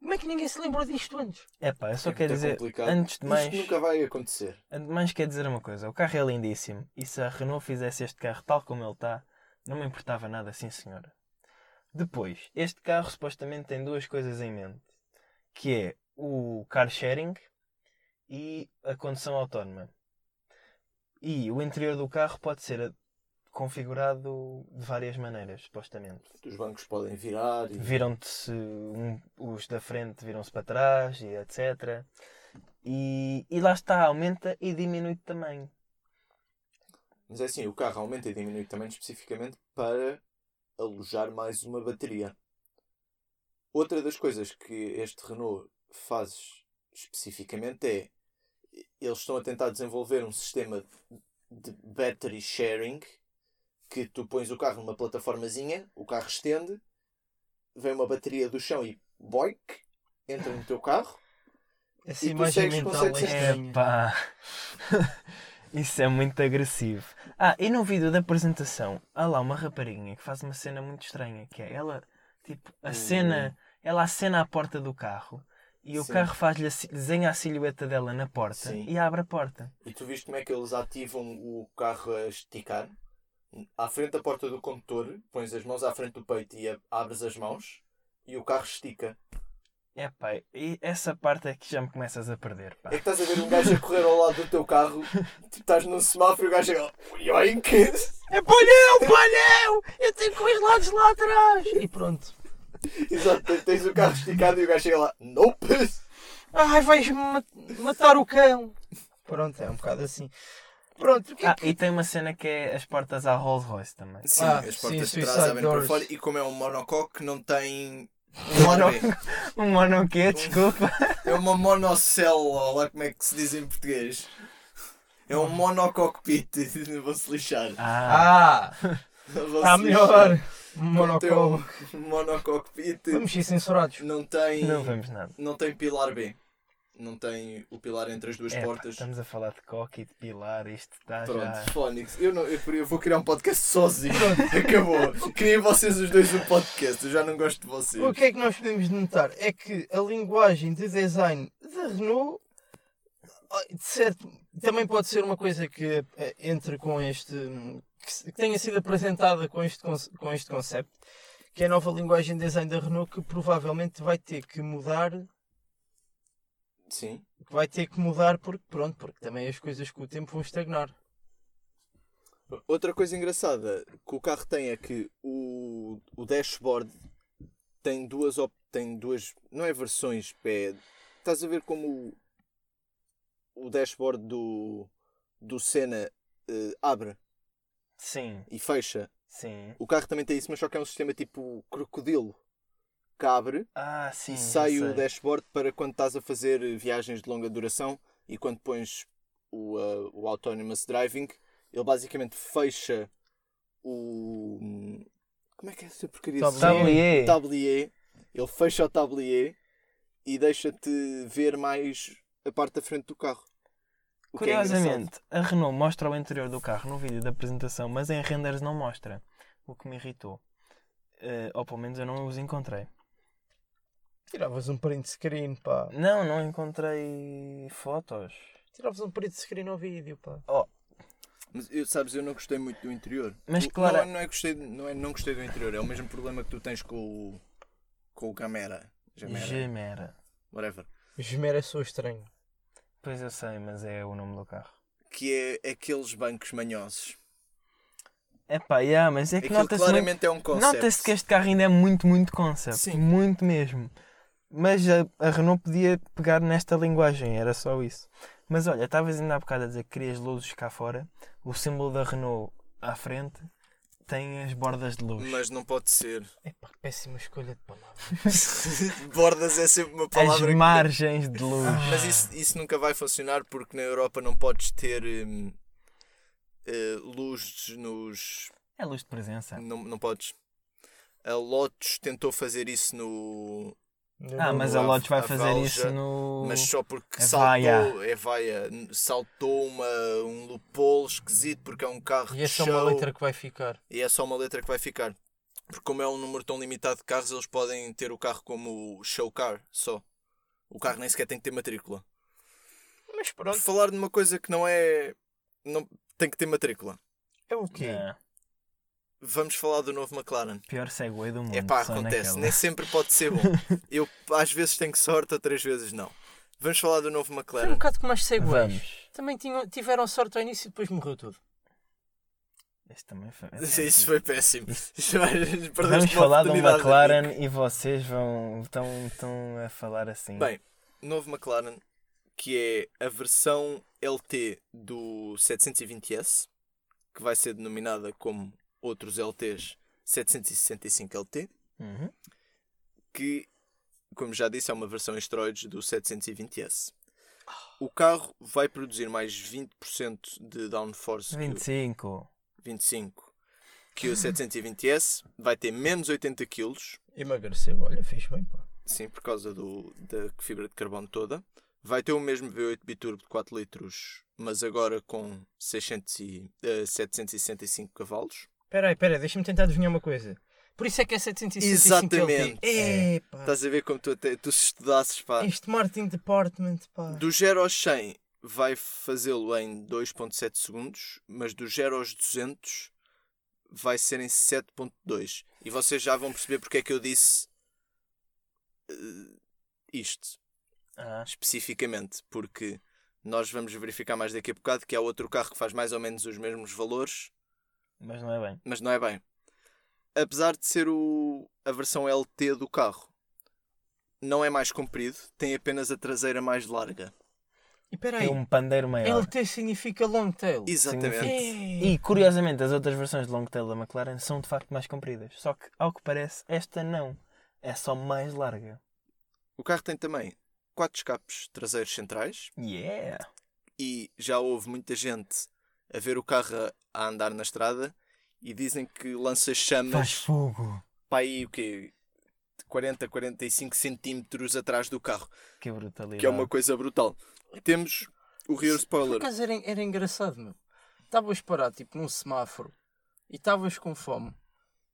como é que ninguém se lembrou disto antes? Epá, eu só É quero dizer, complicado. antes de mais, Isto nunca vai acontecer. antes de mais quer dizer uma coisa. O carro é lindíssimo. E se a Renault fizesse este carro tal como ele está, não me importava nada, sim senhora. Depois, este carro supostamente tem duas coisas em mente. Que é o car sharing e a condução autónoma. E o interior do carro pode ser a- configurado de várias maneiras, supostamente. Os bancos podem virar e Viram-se um- os da frente viram-se para trás e etc. E, e lá está, aumenta e diminui de tamanho. Mas é assim, o carro aumenta e diminui também especificamente para alojar mais uma bateria. Outra das coisas que este Renault faz especificamente é eles estão a tentar desenvolver um sistema de battery sharing que tu pões o carro numa plataformazinha, o carro estende, vem uma bateria do chão e boic, entra no teu carro Essa imagem segues mental é. Epá! Isso é muito agressivo. Ah, e no vídeo da apresentação, há lá uma rapariguinha que faz uma cena muito estranha, que é ela, tipo, a Hum. cena, ela acena a porta do carro e o Sim. carro faz-lhe desenha a silhueta dela na porta Sim. e abre a porta. E tu viste como é que eles ativam o carro a esticar? À frente da porta do condutor, pões as mãos à frente do peito e abres as mãos e o carro estica. Epá, e essa parte é que já me começas a perder, pá. É que estás a ver um gajo a correr ao lado do teu carro, tu estás num semáforo e o gajo chega. Yoink! É painel, painel! Eu tenho com os lados lá atrás! E pronto. Exato, tens- o carro esticado e o gajo chega lá. Nope! Ai, vais ma- matar o cão! Pronto, é um bocado assim. Pronto, é Ah, que... e tem uma cena que é as portas à Rolls Royce também. Sim, Ah, as sim, portas de Suicide trás abrem para fora e como é um monocoque não tem. Mono- lado B. Um mono quê? Desculpa. É uma monocélula, lá como é que se diz em português. É um monocockpit, vou-se lixar. Ah, Ah, Vou-se está lixar. melhor! Um monocockpit, Vamos ser censurados. não tem, não vemos nada. não tem pilar B. Não tem o pilar entre as duas Epá, portas. estamos a falar de coque e de pilar, isto está Pronto, já... Phonics. Eu, não, eu, eu vou criar um podcast sozinho. Acabou. Criem vocês os dois um podcast. Eu já não gosto de vocês. O que é que nós podemos notar? É que a linguagem de design da Renault de certo, também pode ser uma coisa que eh, entre com este. que tenha sido apresentada com este, com este conceito, que é a nova linguagem de design da Renault que provavelmente vai ter que mudar Sim. que vai ter que mudar porque, pronto, porque também as coisas com o tempo vão estagnar. Outra coisa engraçada que o carro tem é que o, o dashboard tem duas op- tem duas não é versões é, estás a ver como o, o dashboard do do Senna eh, abre Sim, e fecha sim. o carro também tem isso mas só que é um sistema tipo crocodilo abre Ah, sim. e sai o dashboard para quando estás a fazer viagens de longa duração e quando pões o, uh, o Autonomous Driving, ele basicamente fecha o. Como é que é essa porcaria? Tablier. Tablier. Ele fecha o tablier e deixa-te ver mais a parte da frente do carro. É. Curiosamente, a Renault mostra o interior do carro no vídeo da apresentação, mas em renders não mostra. O que me irritou. Eh, ou pelo menos eu não os encontrei. Tiravas um print screen, pá. Não, não encontrei fotos. Tiravas um print screen ao vídeo, pá. Mas eu, sabes, eu não gostei muito do interior. Mas O- claro- Não, é- não, é gostei, não é não gostei do interior, é o mesmo problema que tu tens com o. com o Gamera. Gamera. Gemera. Whatever. Gemera sou estranho. Pois eu sei, mas é o nome do carro. Que é aqueles bancos manhosos. Epá, yeah, mas é que nota-se muito... claramente é um concept. Nota-se que este carro ainda é muito, muito concept. Sim. Muito mesmo. Mas a, a Renault podia pegar nesta linguagem, era só isso. Mas olha, estavas ainda há bocado a dizer que querias luzes cá fora. O símbolo da Renault à frente tem as bordas de luz. Mas não pode ser. Epá, péssima escolha de palavras. Bordas é sempre uma palavra. As que- margens de luz. Mas isso, isso nunca vai funcionar porque na Europa não podes ter hum, eh, luzes nos. É luz de presença. Não, não podes. A Lotus tentou fazer isso no. Ah, mas a Lotus vai Av- fazer Avalja, isso no. Mas só porque É saltou. É vaia. Saltou uma, um loophole esquisito porque é um carro E de é só show. uma letra que vai ficar. E é só uma letra que vai ficar. Porque como é um número tão limitado de carros, eles podem ter o carro como show car, só. O carro nem sequer tem que ter matrícula. Mas Por pronto, falar de uma coisa que não é... Não tem que ter matrícula. é o quê? É, Vamos falar do novo McLaren. pior segue do mundo. É pá, acontece. naquela. Nem sempre pode ser bom. Eu às vezes tenho sorte, outras vezes não. Vamos falar do novo Foi um McLaren. bocado como as segways. Vamos. Também tinham, tiveram sorte ao início e depois morreu tudo. Este também foi. Isso foi péssimo. Isso Vamos falar do McLaren e vocês vão estão, estão a falar assim. Bem, novo McLaren, que é a versão LT do 720S, que vai ser denominada como outros LTs 765 LT, Uhum. que, como já disse, é uma versão esteroides do 720S. O carro vai produzir mais 20% de downforce que o 25. 25 que o 720S, vai ter menos 80 kg, Emagreceu, olha, fez bem, pá. sim, por causa do, da fibra de carbono toda. Vai ter o mesmo V8 biturbo de 4 litros, mas agora com 600 e, eh, 765 cavalos. Espera aí, espera deixa-me tentar adivinhar uma coisa. Por isso é que é 765 Exatamente. LT. É, pá. Estás a ver como tu, até, tu se estudasses, pá. Este Martin Department, pá. Do 0 aos 100 vai fazê-lo em 2.7 segundos, mas do 0 aos 200 vai ser em 7.2. E vocês já vão perceber porque é que eu disse eh, isto. Ah, especificamente, porque nós vamos verificar mais daqui a bocado que há outro carro que faz mais ou menos os mesmos valores, mas não é bem. mas não é bem. Apesar de ser o, a versão LT do carro, não é mais comprido, tem apenas a traseira mais larga. E espera Tem aí, um pandeiro maior. LT significa long tail. Exatamente. Significa- É. E curiosamente, as outras versões de long tail da McLaren são de facto mais compridas. Só que, ao que parece, esta não. É só mais larga. O carro tem também quatro escapes traseiros centrais Yeah! e já houve muita gente a ver o carro a- andar na estrada e dizem que lança chamas Faz fogo! para aí o quê? 40, 45 centímetros atrás do carro. Que brutalidade. que é uma coisa brutal. Temos o rear Por spoiler. acaso era, era engraçado, meu. Estavas parado, tipo, num semáforo e estavas com fome.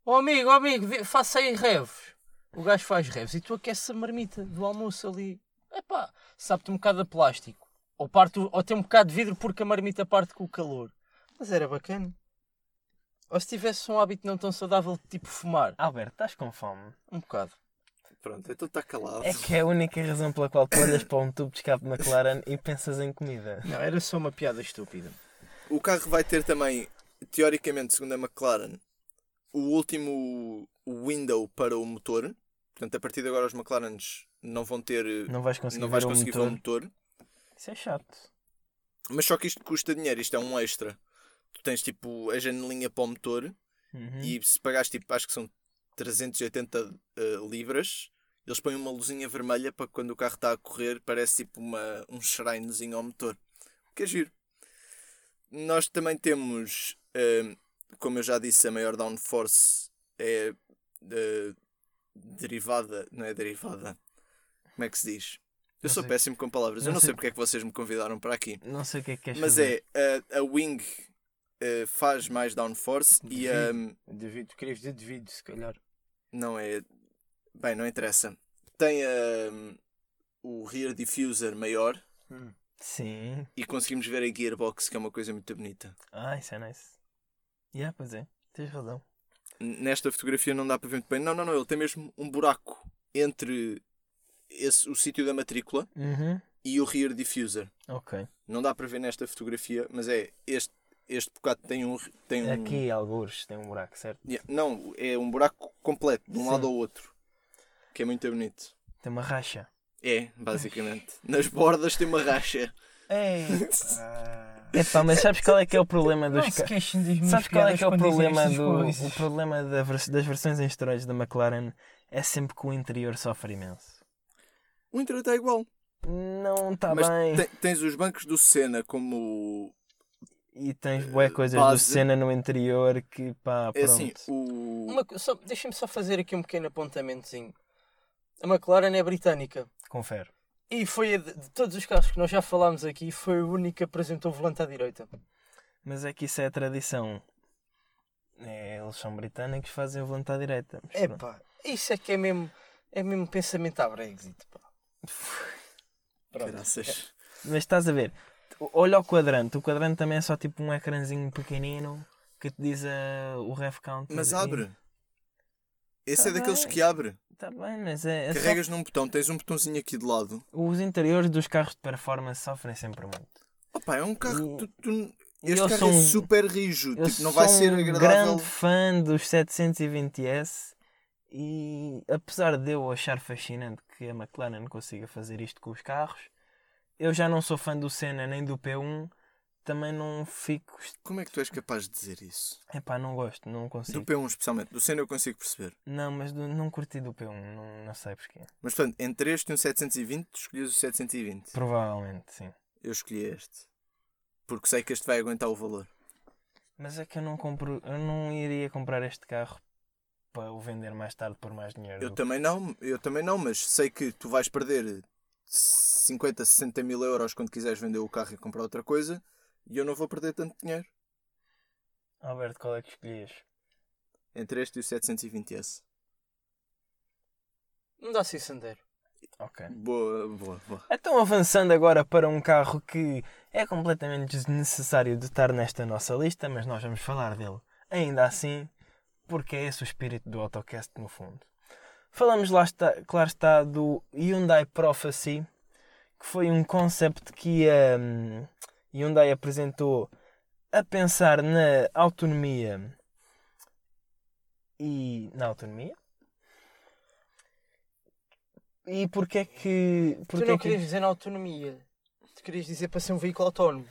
Oh amigo, oh amigo, vê- faça aí revs. O gajo faz revs e tu aqueces a marmita do almoço ali. Epá, sabe-te um bocado a plástico. Ou, parte, ou tem um bocado de vidro porque a marmita parte com o calor. Mas era bacana. Ou se tivesse um hábito não tão saudável, tipo fumar. Alberto, estás com fome? Um bocado. Pronto, então está calado. É que é a única razão pela qual tu olhas para um tubo de escape de McLaren e pensas em comida. Não, era só uma piada estúpida. O carro vai ter também, teoricamente, segundo a McLaren, o último window para o motor. Portanto, a partir de agora os McLarens não vão ter. Não vais conseguir não vais ver conseguir o ver o motor. Isso é chato. Mas só que isto custa dinheiro, isto é um extra. Tu tens tipo a janelinha para o motor Uhum. e se pagares tipo, acho que são 380 eh, libras, eles põem uma luzinha vermelha para quando o carro está a correr parece tipo uma, um shrinezinho ao motor. O que é giro. Nós também temos, eh, como eu já disse, a maior downforce é eh, derivada, não é derivada, como é que se diz? Eu Não sou sei. péssimo com palavras, eu Não não sei sei. porque é que vocês me convidaram para aqui. Não sei o que é que queres Mas fazer. é, a, a Wing eh, faz mais downforce e a. Devido, tu querias dizer devido, se calhar. não é. Bem, não interessa. Tem a, o rear diffuser maior Sim. e conseguimos ver a gearbox, que é uma coisa muito bonita. Ah, isso é nice. Yeah, pois é. Tens razão. Nesta fotografia não dá para ver muito bem. Não, não, não. Ele tem mesmo um buraco entre esse, o sítio da matrícula Uhum. e o rear diffuser. Ok. Não dá para ver nesta fotografia, mas é este. Este bocado tem um. Tem um Aqui, algures, tem um buraco, certo? Yeah, Não, é um buraco completo, de um Sim. lado ao outro. Que é muito bonito. Tem uma racha. É, basicamente. Nas bordas tem uma racha. É. Ah, Epá, mas sabes qual é que é o problema dos carros? Sabes qual é que é o problema do o problema das versões em esteroides da McLaren é sempre que o interior sofre imenso. O interior está igual. Não está bem. te- tens os bancos do Senna como. E tens boé coisas do base. Senna no interior que pá, É pronto. assim, o. Uma só- Deixem-me só fazer aqui um pequeno apontamentozinho. A McLaren é britânica. Confere. E foi a de, de todos os carros que nós já falámos aqui, foi a única que apresentou o volante à direita. Mas é que isso é a tradição. É, eles são britânicos, fazem o volante à direita. Pronto. Epá, isso é que é mesmo, é mesmo pensamento à Brexit. Pá. Pronto. Caraças. Mas estás a ver, olha o quadrante. O quadrante também é só tipo um ecrãzinho pequenino que te diz a- o ref count. Mas abre. Esse Tá é daqueles bem. que abre. Tá bem, mas é, é só- Carregas num botão, tens um botãozinho aqui de lado. Os interiores dos carros de performance sofrem sempre muito. Opa, é um carro. E- Tu, tu- este eu carro sou é um- super rijo. Tipo, não vai sou ser um agradável. grande fã dos 720S e apesar de eu achar fascinante que a McLaren consiga fazer isto com os carros, eu já não sou fã do Senna nem do P1, também não fico. Como é que tu és capaz de dizer isso? Epá, não gosto, não Do consigo. P1 especialmente. Do Senna eu consigo perceber. Não, mas do- não curti do P1, não, não sei porquê. Mas portanto, entre este e um 720, tu escolhias o 720. Provavelmente, sim. Eu escolhi este. Porque sei que este vai aguentar o valor. Mas é que eu não compro, eu não iria comprar este carro para o vender mais tarde por mais dinheiro. Eu também não, eu também não, mas sei que tu vais perder 50, 60 mil euros quando quiseres vender o carro e comprar outra coisa e eu não vou perder tanto dinheiro. Alberto, qual é que escolhias? Entre este e o 720S. Não dá assim Sandero. Ok. Boa, boa, boa. Então avançando agora para um carro que é completamente desnecessário de estar nesta nossa lista, mas nós vamos falar dele ainda assim, porque é esse o espírito do AutoCast no fundo. Falamos lá está, claro está, do Hyundai Prophecy, que foi um concept que a hum, Hyundai apresentou a pensar na autonomia e na autonomia. E porque é que. Tu não é que... querias dizer na autonomia. Tu querias dizer para ser um veículo autónomo.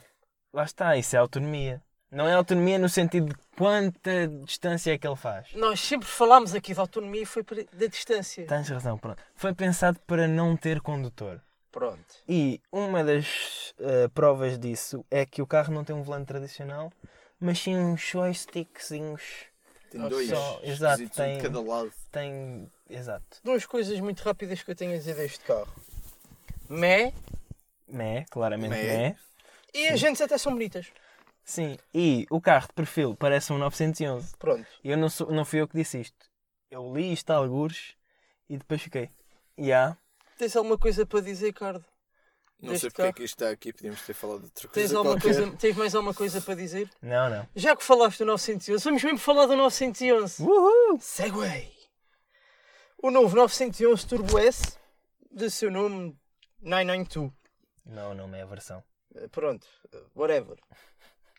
Lá está, isso é autonomia. Não é autonomia no sentido de quanta distância é que ele faz. Nós sempre falámos aqui de autonomia e foi da distância. Tens razão, pronto. Foi pensado para não ter condutor. Pronto. E uma das eh, provas disso é que o carro não tem um volante tradicional, mas sim uns joystickzinhos. Tem dois. só, exato, um tem- de cada lado. Tem. Exato. Duas coisas muito rápidas que eu tenho a dizer deste carro. Mé Mé, claramente Mé. mé. e as jantes até são bonitas. Sim. E o carro de perfil parece um 911. Pronto. E eu não, sou, não fui eu que disse isto. Eu li isto a algures e depois fiquei. Ya. Tens alguma coisa para dizer, Cardo? Não sei porque é carro? que isto está aqui, podíamos ter falado de outra coisa. Tens, alguma qualquer. coisa, tens mais alguma coisa para dizer? Não, não. Já que falaste do 911, vamos mesmo falar do 911. Uhul! Segway. O novo 911 Turbo S, de seu nome 992. Não, não é a versão. Eh, Pronto, eh, whatever.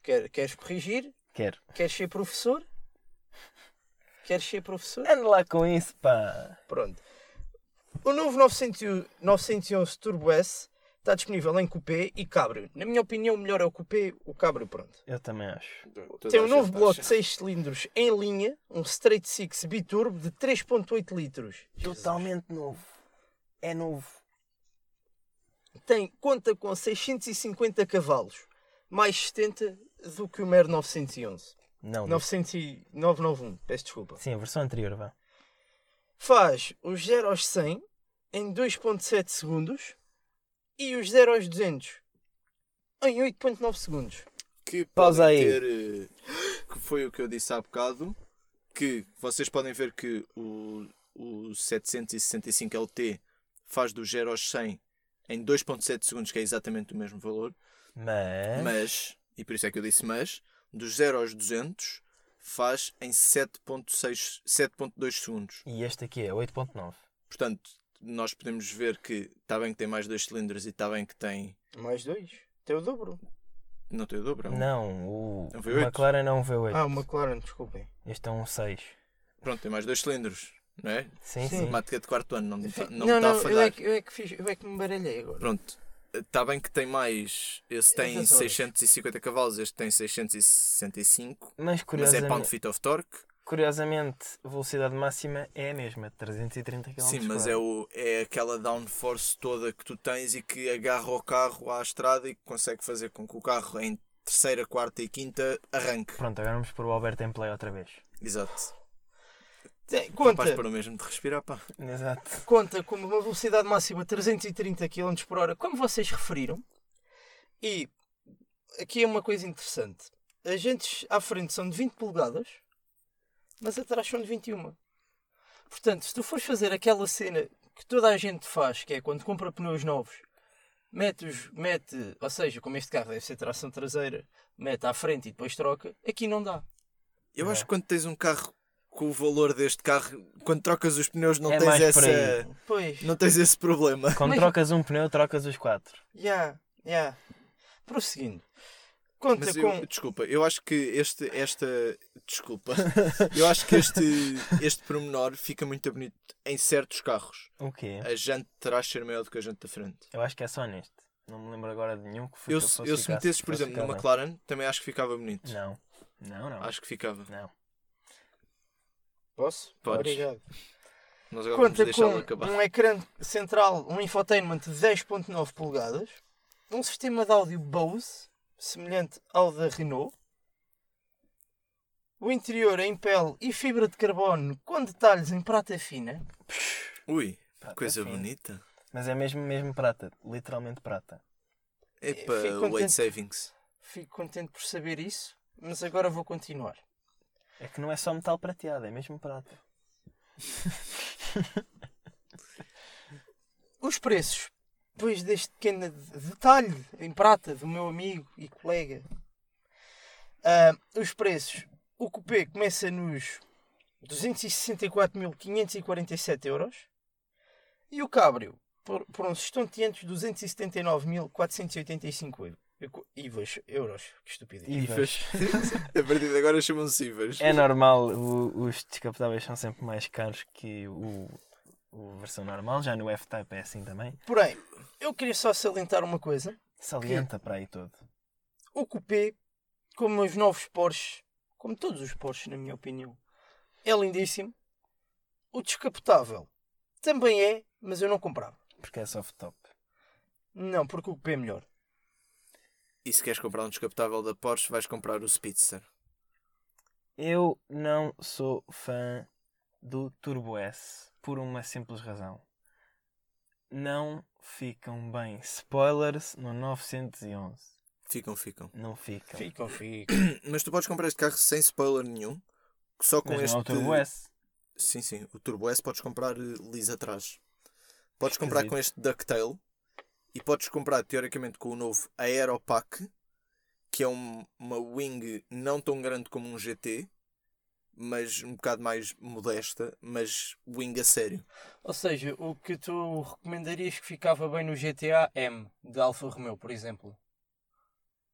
Quer, queres corrigir? Quero. Queres ser professor? Queres ser professor? Anda lá com isso, pá. Pronto. O novo 900 911 Turbo S está disponível em coupé e cabrio. Na minha opinião, o melhor é o coupé, o cabrio, pronto. Eu também acho. Tem um novo bloco acha. de 6 cilindros em linha, um Straight Six biturbo de 3.8 litros. Totalmente novo. É novo. Tem, conta com 650 cavalos, mais 70 do que o mero 911. Não, 900 e 991, peço desculpa. sim, a versão anterior, vá. Faz os 0 aos 100 em 2.7 segundos e os 0 aos 200 em 8.9 segundos. que Pausa aí. ter, eh, que foi o que eu disse há bocado, que vocês podem ver que o, o 765 LT faz do 0 aos 100 em 2.7 segundos, que é exatamente o mesmo valor, Mas. mas, e por isso é que eu disse mas, dos 0 aos 200 faz em 7.6 7.2 segundos. E este aqui é 8.9. Portanto, nós podemos ver que está bem que tem mais dois cilindros e está bem que tem... Mais 2, tem o dobro. Não tem o dobro? é um- Não, o, É um o V8? McLaren é um V8. Ah, o McLaren, desculpem. Este é um 6. Pronto, tem mais dois cilindros, não é? Sim, Sim. Matemática de quarto ano, não me está não não, me tá não, a eu falhar. é, que, eu, é que fiz, eu é que me baralhei agora. Pronto, está bem que tem mais. Esse tem Essas horas. 650 cavalos, este tem 665. Mas Mas é curiosamente, pound feet of torque. curiosamente, a velocidade máxima é a mesma, 330 km Sim, mas é, o, é aquela downforce toda que tu tens e que agarra o carro à estrada e que consegue fazer com que o carro em terceira, quarta e quinta arranque. Pronto, agora vamos pôr o Alberto em play outra vez. Exato. Capaz conta, para o mesmo de respirar, pá. Exato. conta com uma velocidade máxima de 330 km por hora, como vocês referiram. E aqui é uma coisa interessante. As jantes à frente são de 20 polegadas, mas atrás são de 21. Portanto, se tu fores fazer aquela cena que toda a gente faz, que é quando compra pneus novos, mete, os, mete ou seja, como este carro deve ser tração traseira, mete à frente e depois troca, aqui não dá. Eu É. acho que quando tens um carro com o valor deste carro, quando trocas os pneus, não É tens essa. Não tens esse problema. Quando Mas- trocas um pneu, trocas os quatro. já, já. Prosseguindo. Conta Mas com. eu, desculpa, eu acho que este, esta. Desculpa. Eu acho que este, este pormenor fica muito bonito em certos carros. O quê? A jante terá ser maior do que a jante da frente. Eu acho que é só neste. Não me lembro agora de nenhum que foi Eu, que se- fosse eu se metesses, por exemplo, bem. McLaren, também acho que ficava bonito. Não. Não, não. Acho que ficava. Não. Posso? Podes. Obrigado. Nós agora vamos Conta deixá-lo com acabar. um ecrã central, um infotainment de 10.9 polegadas, um sistema de áudio Bose, semelhante ao da Renault, o interior em pele e fibra de carbono com detalhes em prata fina, Ui, Prata coisa fina. bonita. Mas é mesmo, mesmo prata. Literalmente prata. Epa, fico weight savings. fico contente por saber isso, mas agora vou continuar. É que não é só metal prateado, é mesmo prata. Os preços, depois deste pequeno detalhe em prata do meu amigo e colega, ah, os preços, o cupê começa nos 264.547 euros e o cabrio por, por uns estonteantes 279.485 euros. IVAs, euros, que estupidez. IVAs. a partir de agora chamam-se IVAs. É normal, o- os descapotáveis são sempre mais caros que o, o versão normal. Já no F-Type é assim também. Porém, eu queria só salientar uma coisa. Salienta para aí todo. O coupé, como os novos Porsche, como todos os Porsches, na minha opinião, é lindíssimo. O descapotável também é, mas eu não comprava. Porque é soft top. Não, porque o coupé é melhor. E se queres comprar um descapotável da Porsche, vais comprar o Speedster. Eu não sou fã do Turbo S por uma simples razão. Não ficam bem spoilers no 911. Ficam, ficam. Não ficam. Ficam, ficam. Mas tu podes comprar este carro sem spoiler nenhum. Só com Mas este. não é o Turbo S. Sim, sim. O Turbo S podes comprar eh, liso atrás. Podes comprar com Esquisito. este Ducktail. E podes comprar, teoricamente, com o novo Aeropack, que é um, uma wing não tão grande como um GT, mas um bocado mais modesta, mas wing a sério. Ou seja, o que tu recomendarias que ficava bem no GTA M, de Alfa Romeo, por exemplo?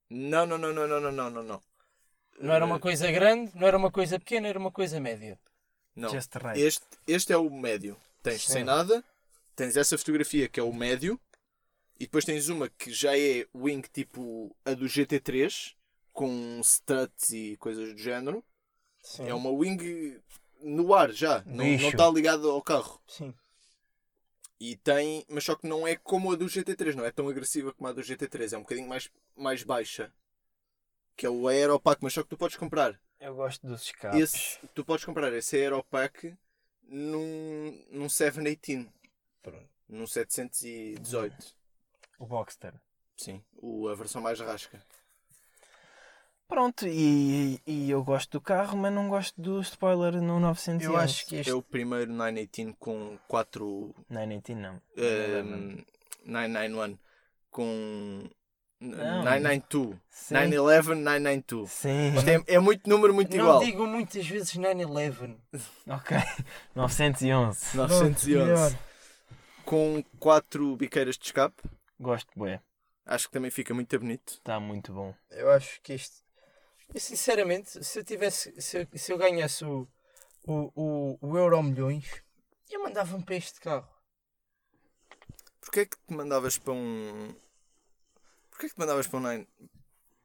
Não, não, não, não, não, não, não, não. Não era uma eh, coisa grande, não era uma coisa pequena, era uma coisa média. Não. Right. Este, este é o médio. Tens Sim. sem nada, tens essa fotografia que é o médio, e depois tens uma que já é wing tipo a do GT3, com struts e coisas do género. Sim. É uma wing no ar já, não, não está ligada ao carro. Sim. E tem, mas só que não é como a do GT3, não é tão agressiva como a do GT3, é um bocadinho mais, mais baixa. Que é o Aeropack, mas só que tu podes comprar. Eu gosto dos escapes. Esse, tu podes comprar esse Aeropack num, num 718, Pronto. num 718. O Boxster. Sim, o, a versão mais rasca. Pronto, e, e eu gosto do carro, mas não gosto do spoiler no 911. Eu acho que este. É o primeiro 918 com 4 Não, nem ti não. um, 991 com Não. 992. Sim. 911, 992. Sim. Isto é, é muito número muito não igual. digo muitas vezes 9-11. Ok. 911. 911. Com 4 biqueiras de escape. Gosto, bué. Acho que também fica muito bonito. Está muito bom. Eu acho que este. Eu, sinceramente, se eu tivesse. Se eu, se eu ganhasse o, o, o, o Euro Milhões, eu mandava-me para este carro. Porquê é que te mandavas para um. Porquê é que te mandavas para um 9...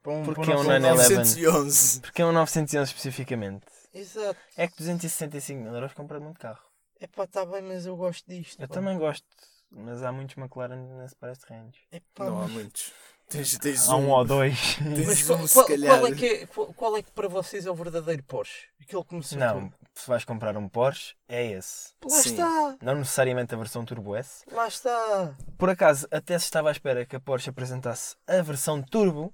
Para um, Porque para é um nosso- 911. 911? Porque é um 911 especificamente. Exato. É que 265 mil euros compra muito carro. É pá, está bem, mas eu gosto disto. Eu pá. também gosto, mas há muitos McLaren nesse Price Range. Epá, Não há muitos. Tens, tens Há um ou dois. Tens Mas um, qual, se qual- calhar. qual é que é, qual, é que para vocês é o verdadeiro Porsche? Aquele que me. Não, se vais comprar um Porsche, é esse. Lá Sim. está! Não necessariamente a versão Turbo S. Lá está! Por acaso, até se estava à espera que a Porsche apresentasse a versão Turbo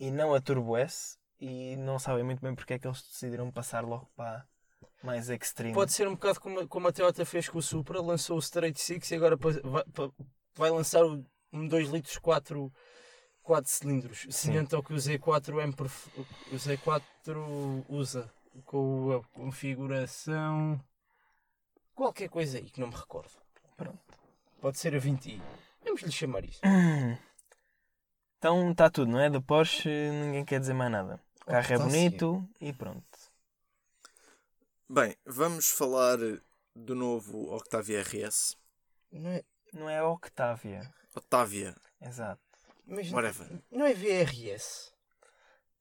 e não a Turbo S. E não sabem muito bem porque é que eles decidiram passar logo para a mais extreme. Pode ser um bocado como, como a Toyota fez com o Supra, lançou o Straight Six e agora vai, vai lançar um 2 litros 4, 4 cilindros, semelhante ao que o Z4 M perf- o Z4 usa, com a configuração qualquer coisa aí que não me recordo. Pronto. Pode ser a 20i. Vamos lhe chamar isso. Então está tudo, não é? Da Porsche ninguém quer dizer mais nada. O carro é Octavia. bonito e pronto. Bem, vamos falar do novo Octavia RS. Não é, Não é Octavia. Octavia. Exato. mas Whatever. não é VRS.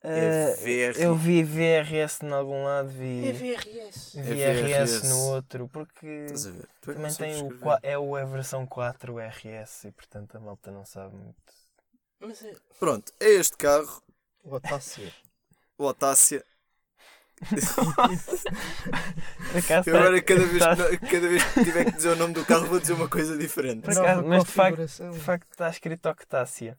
É VR. eu vi VRS em algum lado, vi, É VRS. vi É RS VRS. no outro, porque Estás a ver? Tu é também não tem o, é o a versão 4 RS e portanto a malta não sabe muito. Mas é. Pronto, é este carro, O está a ser. o Autácia. Eu agora, cada vez, que, cada vez que tiver que dizer o nome do carro, vou dizer uma coisa diferente. Por acaso, mas de facto- de facto está escrito Octácia.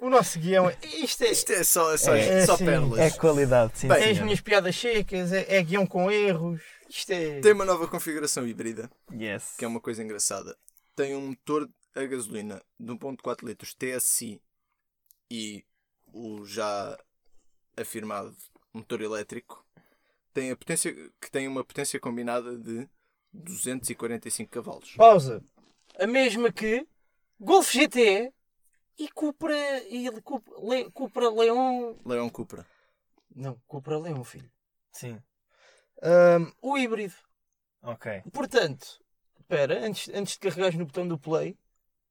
O nosso guião é. Isto é. Isto é só, é só, É, só sim. pérolas. É qualidade, sim. Bem, É as minhas piadas secas, é, é guião com erros. Isto é. Tem uma nova configuração híbrida, Yes. que é uma coisa engraçada. Tem um motor a gasolina de 1.4 litros TSI e o já afirmado motor elétrico. Tem a potência, que tem uma potência combinada de 245 cavalos. Pausa. A mesma que Golf GTE e Cupra. E Cupra, Le, Cupra Leon. Leon Cupra. Não, Cupra Leon, filho. Sim. Ahm, o híbrido. Ok. Portanto, espera, antes, antes de carregares no botão do play,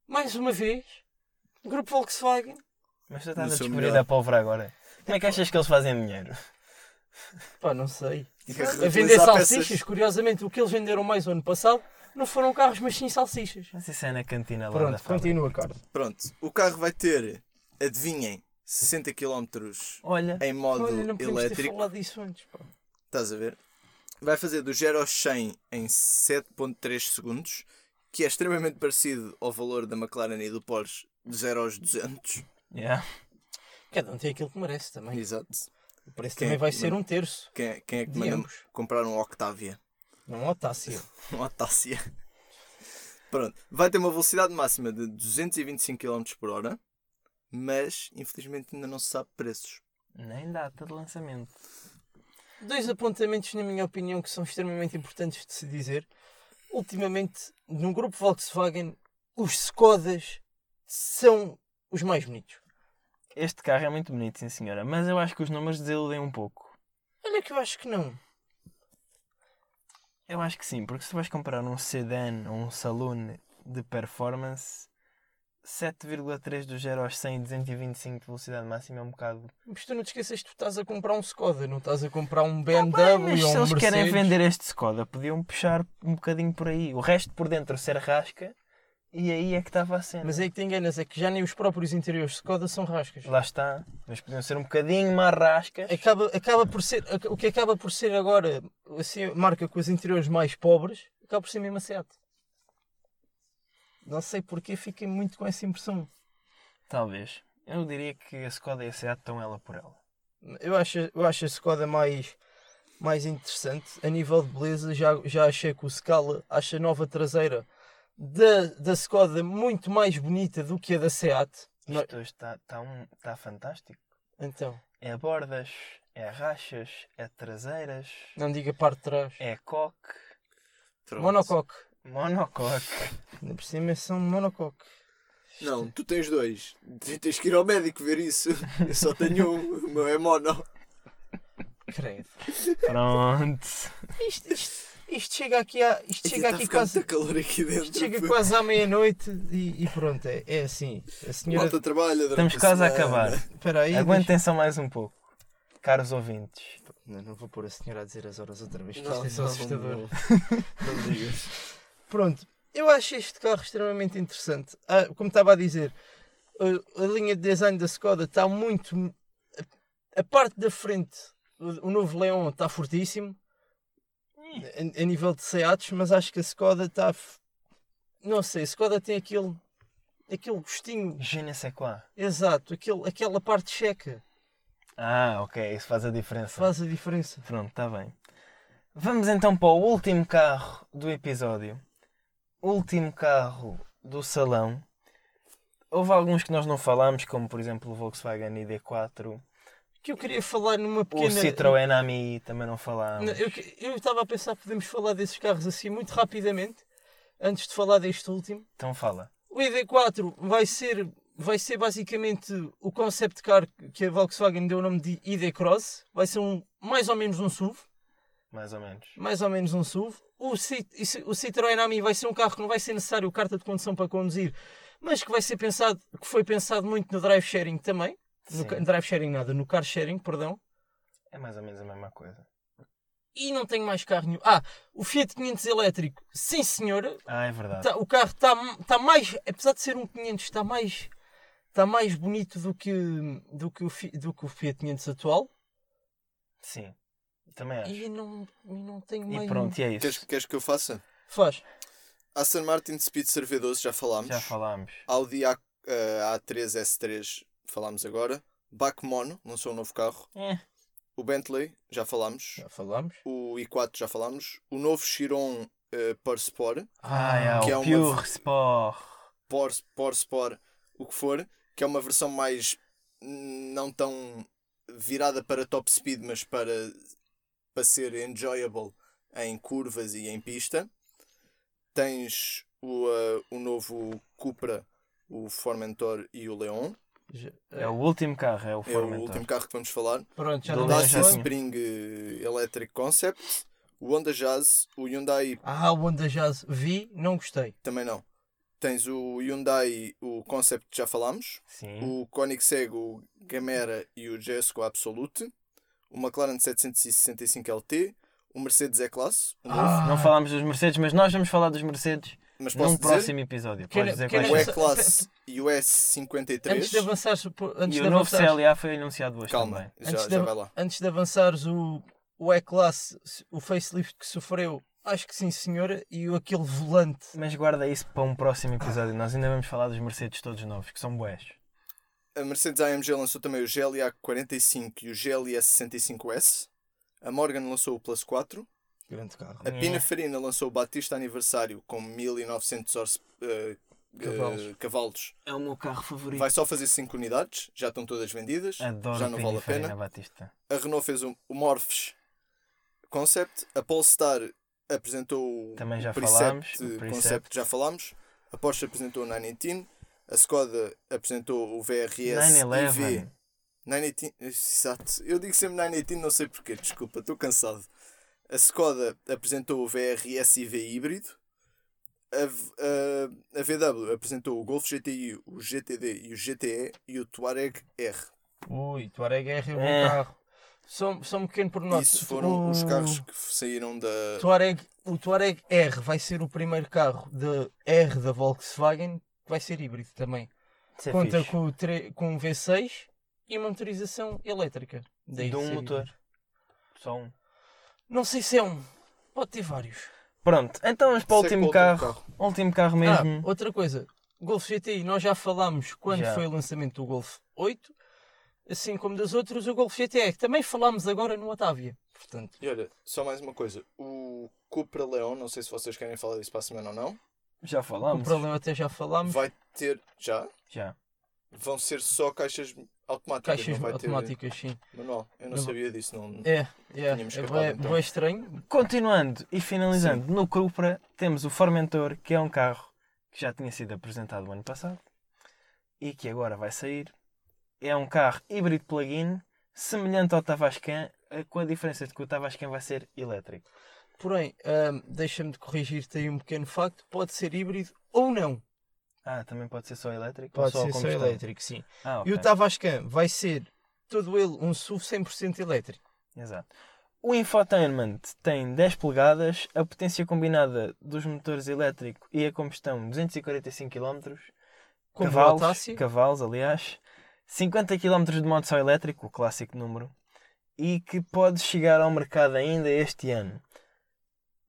mais uma vez, Grupo Volkswagen. Mas tu estás a descobrir melhor. a pólvora agora. Como é que achas que eles fazem dinheiro? Pá, não sei. Tipo, A vender peças. salsichas, curiosamente, o que eles venderam mais o ano passado não foram carros, mas sim salsichas. Mas isso é na cantina lá Pronto, continua, Carlos. Pronto, o carro vai ter, adivinhem, 60 km Olha, em modo Olha, não podemos ter elétrico. falado disso antes. Pá. Estás a ver? Vai fazer do 0 ao 100 em 7.3 segundos, que é extremamente parecido ao valor da McLaren e do Porsche de 0 aos 200. yeah. Cada um tem aquilo que merece também. Exato. O preço Quem- também vai ser um terço. Quem, é- quem é que De manda ambos. comprar um Octavia? Não é Otácia. Um Autácia. Pronto. Vai ter uma velocidade máxima de 225 km por hora, mas infelizmente ainda não se sabe preços. nem data de lançamento. dois apontamentos, na minha opinião, que são extremamente importantes de se dizer. Ultimamente, no grupo Volkswagen, os Skodas são os mais bonitos. Este carro é muito bonito, sim senhora, mas eu acho que os números desiludem um pouco. Olha que eu acho que não. Eu acho que sim, porque se vais comparar um sedan ou um saloon de performance, 7,3 do 0 aos 100 225 de velocidade máxima é um bocado. Mas tu não te esqueças que tu estás a comprar um Skoda, não estás a comprar um BMW mas ou se um eles querem Mercedes. vender este Skoda, podiam puxar um bocadinho por aí. O resto por dentro ser rasca e aí é que estava a cena. Mas é que te enganas, é que já nem os próprios interiores de Skoda são rascas. Lá está, mas podiam ser um bocadinho mais rascas. Acaba, acaba por ser, o que acaba por ser agora, assim, a marca com os interiores mais pobres, acaba por ser mesmo a Seat. Não sei porque fiquei muito com essa impressão. Talvez. Eu diria que a Skoda e a Seat estão ela por ela. Eu acho, eu acho a Skoda mais, mais interessante. A nível de beleza, já, já achei que o Scala, acho a nova traseira da, da Skoda muito mais bonita do que a da Seat. Não- Isto hoje está tá um, tá fantástico. Então, É bordas, é rachas, é traseiras, não diga parte de trás. é coque, Pronto. Monocoque. monocoque. Ainda por cima são monocoque. Não, tu tens dois. Tens que ir ao médico ver isso. Eu só tenho um. O meu é mono. Credo. Pronto. Isto, isto, isto chega aqui, a, isto chega Está aqui quase. calor aqui dentro. Chega quase à meia-noite e, e pronto, é, é assim. A senhora. Malta trabalha Estamos a quase a acabar. Espera aí. Aguentem só mais um pouco. Caros ouvintes. deixa- Não, não vou pôr a senhora a dizer as horas outra vez, que Não, isto é só não, assustador. não. Não digas. Pronto, eu acho este carro extremamente interessante. Ah, como estava a dizer, a, a linha de design da Skoda está muito. A, a parte da frente, o, o novo Leon está fortíssimo a, a nível de Seats, mas acho que a Skoda está. Não sei, a Skoda tem aquele. aquele gostinho. Je ne sais quoi. Exato, aquele, aquela parte checa. Ah, ok. Isso faz a diferença. Faz a diferença. Pronto, está bem. Vamos então para o último carro do episódio. Último carro do salão. Houve alguns que nós não falámos, como por exemplo o Volkswagen ID4, Que eu queria falar numa o pequena. Citroën Ami também não falámos. Eu estava a pensar que podemos falar desses carros assim muito rapidamente, antes de falar deste último. Então fala. O ID4 vai ser, vai ser basicamente o concept car que a Volkswagen deu o nome de ID Cross. Vai ser um, mais ou menos um SUV. Mais ou menos. Mais ou menos um SUV. O, Cit- o Citroën Ami vai ser um carro que não vai ser necessário carta de condução para conduzir, mas que vai ser pensado, que foi pensado muito no drive sharing também. No drive sharing nada, no car sharing, perdão. É mais ou menos a mesma coisa. E não tenho mais carro nenhum. Ah, o Fiat 500 elétrico, sim senhora, Ah, é verdade. Tá- o carro está tá mais, apesar de ser um 500, está mais, está mais bonito do que, do, que o, do que o Fiat 500 atual. Sim. Também acho. E não, e não tenho E mais. pronto, e é Queres, isso. queres que eu faça? Faz. Aston Martin Speedster V12, já falámos. Já falámos. Audi A, eh, A3 S3, falámos agora. Bac Mono, lançou um novo carro. É. O Bentley, já falámos. Já falámos. O i4, já falámos. O novo Chiron uh, Por Sport. Ah, é, que o é uma- Pure Sport. Por, o que for. Que é uma versão mais não tão virada para top speed, mas para, para ser enjoyable em curvas e em pista. Tens o, uh, o novo Cupra, o Formentor e o Leon. É o último carro, é o É o Formentor. último carro que vamos falar. Pronto, já não Dacia. Spring eh, Electric Concept. O Honda Jazz, o Hyundai Ah, o Honda Jazz vi, não gostei. também não. Tens o Hyundai, o Concept que já falámos. Sim. O Koenigsegg, o Gamera e o Jesco Absolute. O McLaren 765 LT. O Mercedes E-Classe. Ah, Não falámos dos Mercedes, mas nós vamos falar dos Mercedes Mas posso num dizer, próximo episódio. Podes dizer o quais são. E-Classe e o S53. antes de avançares, antes E de o novo avançares, CLA foi anunciado hoje Calma, também. já, Antes já de- vai lá. antes de avançares o, o E-Class, o facelift que sofreu, acho que sim senhora, e o, aquele volante. Mas guarda isso para um próximo episódio. Nós ainda vamos falar dos Mercedes todos novos, que são bués. A Mercedes AMG lançou também o GLA 45 e o GLS 65S. A Morgan lançou o Plus 4. Grande carro. A É. Pininfarina lançou o Batista Aniversário com 1900 orce- eh, eh, Cavalos. cavalos. É o meu carro favorito. Vai só fazer 5 unidades, já estão todas vendidas, Adoro já não vale a pena. Batista. A Renault fez o, o Morphs concept. A Polestar apresentou Também já o Precept, falámos, o concept, Precept. já falámos. A Porsche apresentou o 918. A Skoda apresentou o VRS 911. IV. 918, exato. Eu digo sempre 918, não sei porquê, desculpa, estou cansado. A Skoda apresentou o VRS IV híbrido. A, V- a, a VW apresentou o Golf GTI, o GTD e o GTE e o Touareg R. Ui, Tuareg R é um bom É. carro. Só, só um pequeno pormenor. Isso foram os O carros que saíram da. Tuareg, o Tuareg R vai ser o primeiro carro de R da Volkswagen que vai ser híbrido também. É Conta fixe. com, o tre- com um V6 e uma motorização elétrica. Daí De um motor. Só um. Não sei se é um. Pode ter vários. Pronto, então vamos para o Segue último carro. Último carro mesmo. Ah, outra coisa. Golf GTI, nós já falámos quando Já. foi o lançamento do Golf 8, assim como dos outros, o Golf GTE, que também falámos agora no Otávia. Portanto, E olha, só mais uma coisa. O Cupra Leon, não sei se vocês querem falar disso para a semana ou não, Já o falámos. problema até já falámos. vai ter. Já? Já. Vão ser só caixas automáticas. Caixas não vai automáticas, sim. ter manual. Eu não Não- sabia disso. Não... É, é, Tínhamos é, escapado, bué- então. bué estranho. Continuando e finalizando, no Cupra temos o Formentor, que é um carro que já tinha sido apresentado o ano passado e que agora vai sair. É um carro híbrido plug-in, semelhante ao Tavascan, eh, com a diferença de que o Tavascan vai ser elétrico. Porém, ahm, deixa-me de corrigir-te aí um pequeno facto: pode ser híbrido ou não. Ah, também pode ser só elétrico? Pode só ser só elétrico, sim. Ah, E o. Tavascan vai ser todo ele um SUV 100% elétrico. Exato. O infotainment tem 10 polegadas, a potência combinada dos motores elétrico e a combustão 245 km, Como cavalos, cavalos, aliás, 50 km de modo só elétrico, o clássico número, e que pode chegar ao mercado ainda este ano.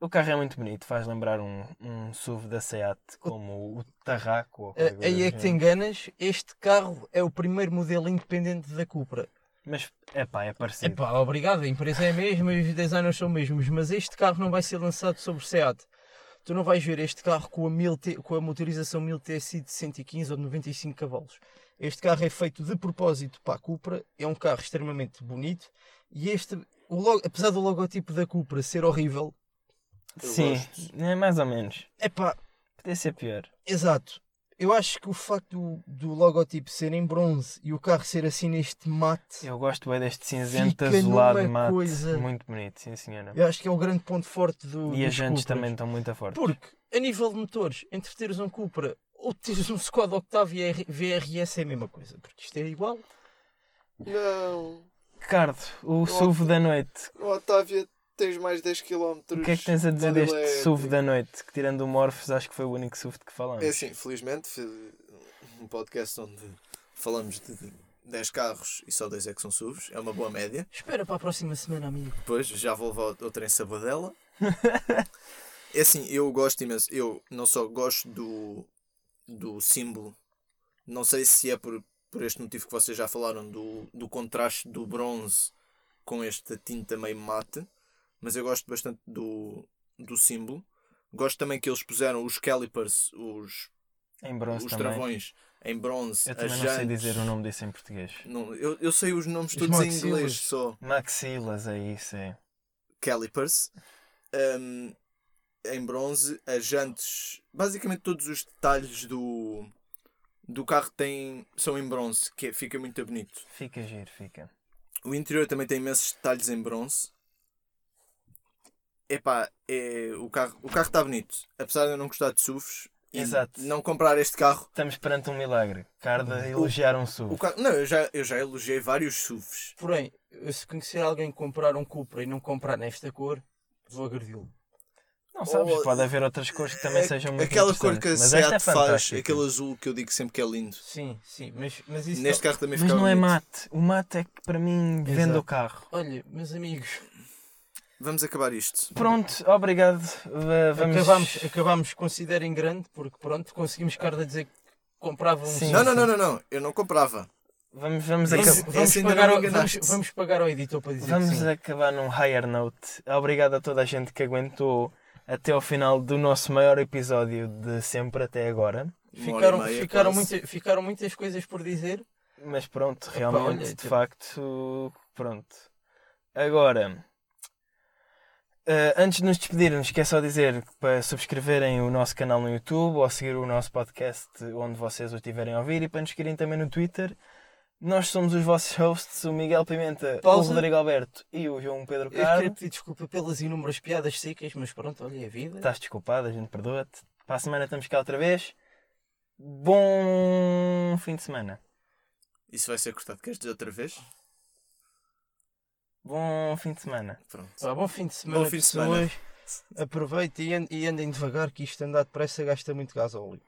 O carro é muito bonito, faz lembrar um, um SUV da Seat, como o Tarraco. coisa Aí é que te enganas, este carro é o primeiro modelo independente da Cupra. Mas, é pá, é parecido. Epá, obrigado, a empresa é a mesma e os designers são os mesmos, mas este carro não vai ser lançado sobre SEAT. Tu não vais ver este carro com a, 1000 T- com a motorização 1000 TSI de 115 ou de 95 cavalos. Este carro é feito de propósito para a Cupra, é um carro extremamente bonito e este, o logo, apesar do logotipo da Cupra ser horrível, Sim, gosto. é mais ou menos. epá, Podia ser pior. exato. Eu acho que o facto do, do logotipo ser em bronze e o carro ser assim neste mate, Eu gosto bem deste cinzento azulado mate. coisa- Muito bonito, sim senhora. eu acho que é o grande ponto forte do E as jantes também estão muito fortes. Porque, a nível de motores, entre teres um Cupra ou teres um Skoda Octavia VRS é a mesma coisa. Porque isto é igual. Não. Ricardo, o SUV da noite. O Otávia tens mais 10 km. O que é que tens a dizer deste SUV da noite? Que tirando o Morphs, acho que foi o único SUV de que falamos. É assim, felizmente, fiz um podcast onde falamos de 10 carros e só 2 é que são SUVs. É uma boa média. Espera para a próxima semana, amigo. Depois já vou levar outra em Sabadela. é assim, eu gosto imenso. Eu não só gosto do, do símbolo, não sei se é por, por este motivo que vocês já falaram, do, do contraste do bronze com esta tinta meio mate, mas eu gosto bastante do, do símbolo. Gosto também que eles puseram os calipers, os, Em bronze os travões, em bronze. Eu também não sei dizer o nome disso em português. Não, eu, eu sei os nomes Os todos em maxilas. inglês só. Maxilas, é isso, é. calipers um, em bronze, as jantes, basicamente todos os detalhes do, do carro têm, são em bronze, que é- fica muito bonito. Fica giro, fica. O interior também tem imensos detalhes em bronze. Epá, é, o carro o carro está bonito. Apesar de eu não gostar de SUVs e Exato. não comprar este carro. Estamos perante um milagre. Ricardo a elogiar um SUV. O carro não, eu já, eu já elogiei vários SUVs. Porém, se conhecer alguém comprar um Cupra e não comprar nesta cor, vou agredi-lo. Não sabes, Ou- pode haver outras cores que também É- sejam muito Aquela cor que a esta é Seat faz, aquele azul que eu digo sempre que é lindo. Sim, sim, mas, mas isso. Neste carro também Mas não é bonito. mate. O mate é que para mim vende Exato. o carro. Olha, meus amigos, Vamos acabar isto. Pronto, obrigado. Uh, Vamos... acabámos, acabámos, considerem grande, porque pronto, conseguimos cara a dizer que comprava um Sim. Não, não, não, não, não. Eu não comprava. Vamos, vamos, Vamos- acabar. Vamos, pagar ao, vamos, vamos pagar ao editor para dizer Vamos que sim. acabar num higher note. Obrigado a toda a gente que aguentou até ao final do nosso maior episódio de sempre até agora. Ficaram, meia, ficaram, muita, ficaram muitas coisas por dizer. Mas pronto, realmente, olha, de tipo- facto, pronto. Agora, Uh, antes de nos despedirmos, quer só dizer para subscreverem o nosso canal no YouTube ou seguir o nosso podcast onde vocês o estiverem a ouvir e para nos seguirem também no Twitter. Nós somos os vossos hosts, o Miguel Pimenta, Pausa. o Rodrigo Alberto e o João Pedro Eu Carmo. pedir desculpa pelas inúmeras piadas secas, mas pronto, olha é a vida. Estás desculpado, a gente perdoa-te. Para a semana estamos cá outra vez. Bom fim de semana. Isso vai ser cortado. Queres dizer outra vez? Bom fim de semana. Pronto. Vá, bom fim de semana, Bom fim de semana. Aproveitem e and- e andem devagar que isto andar depressa gasta muito gasóleo.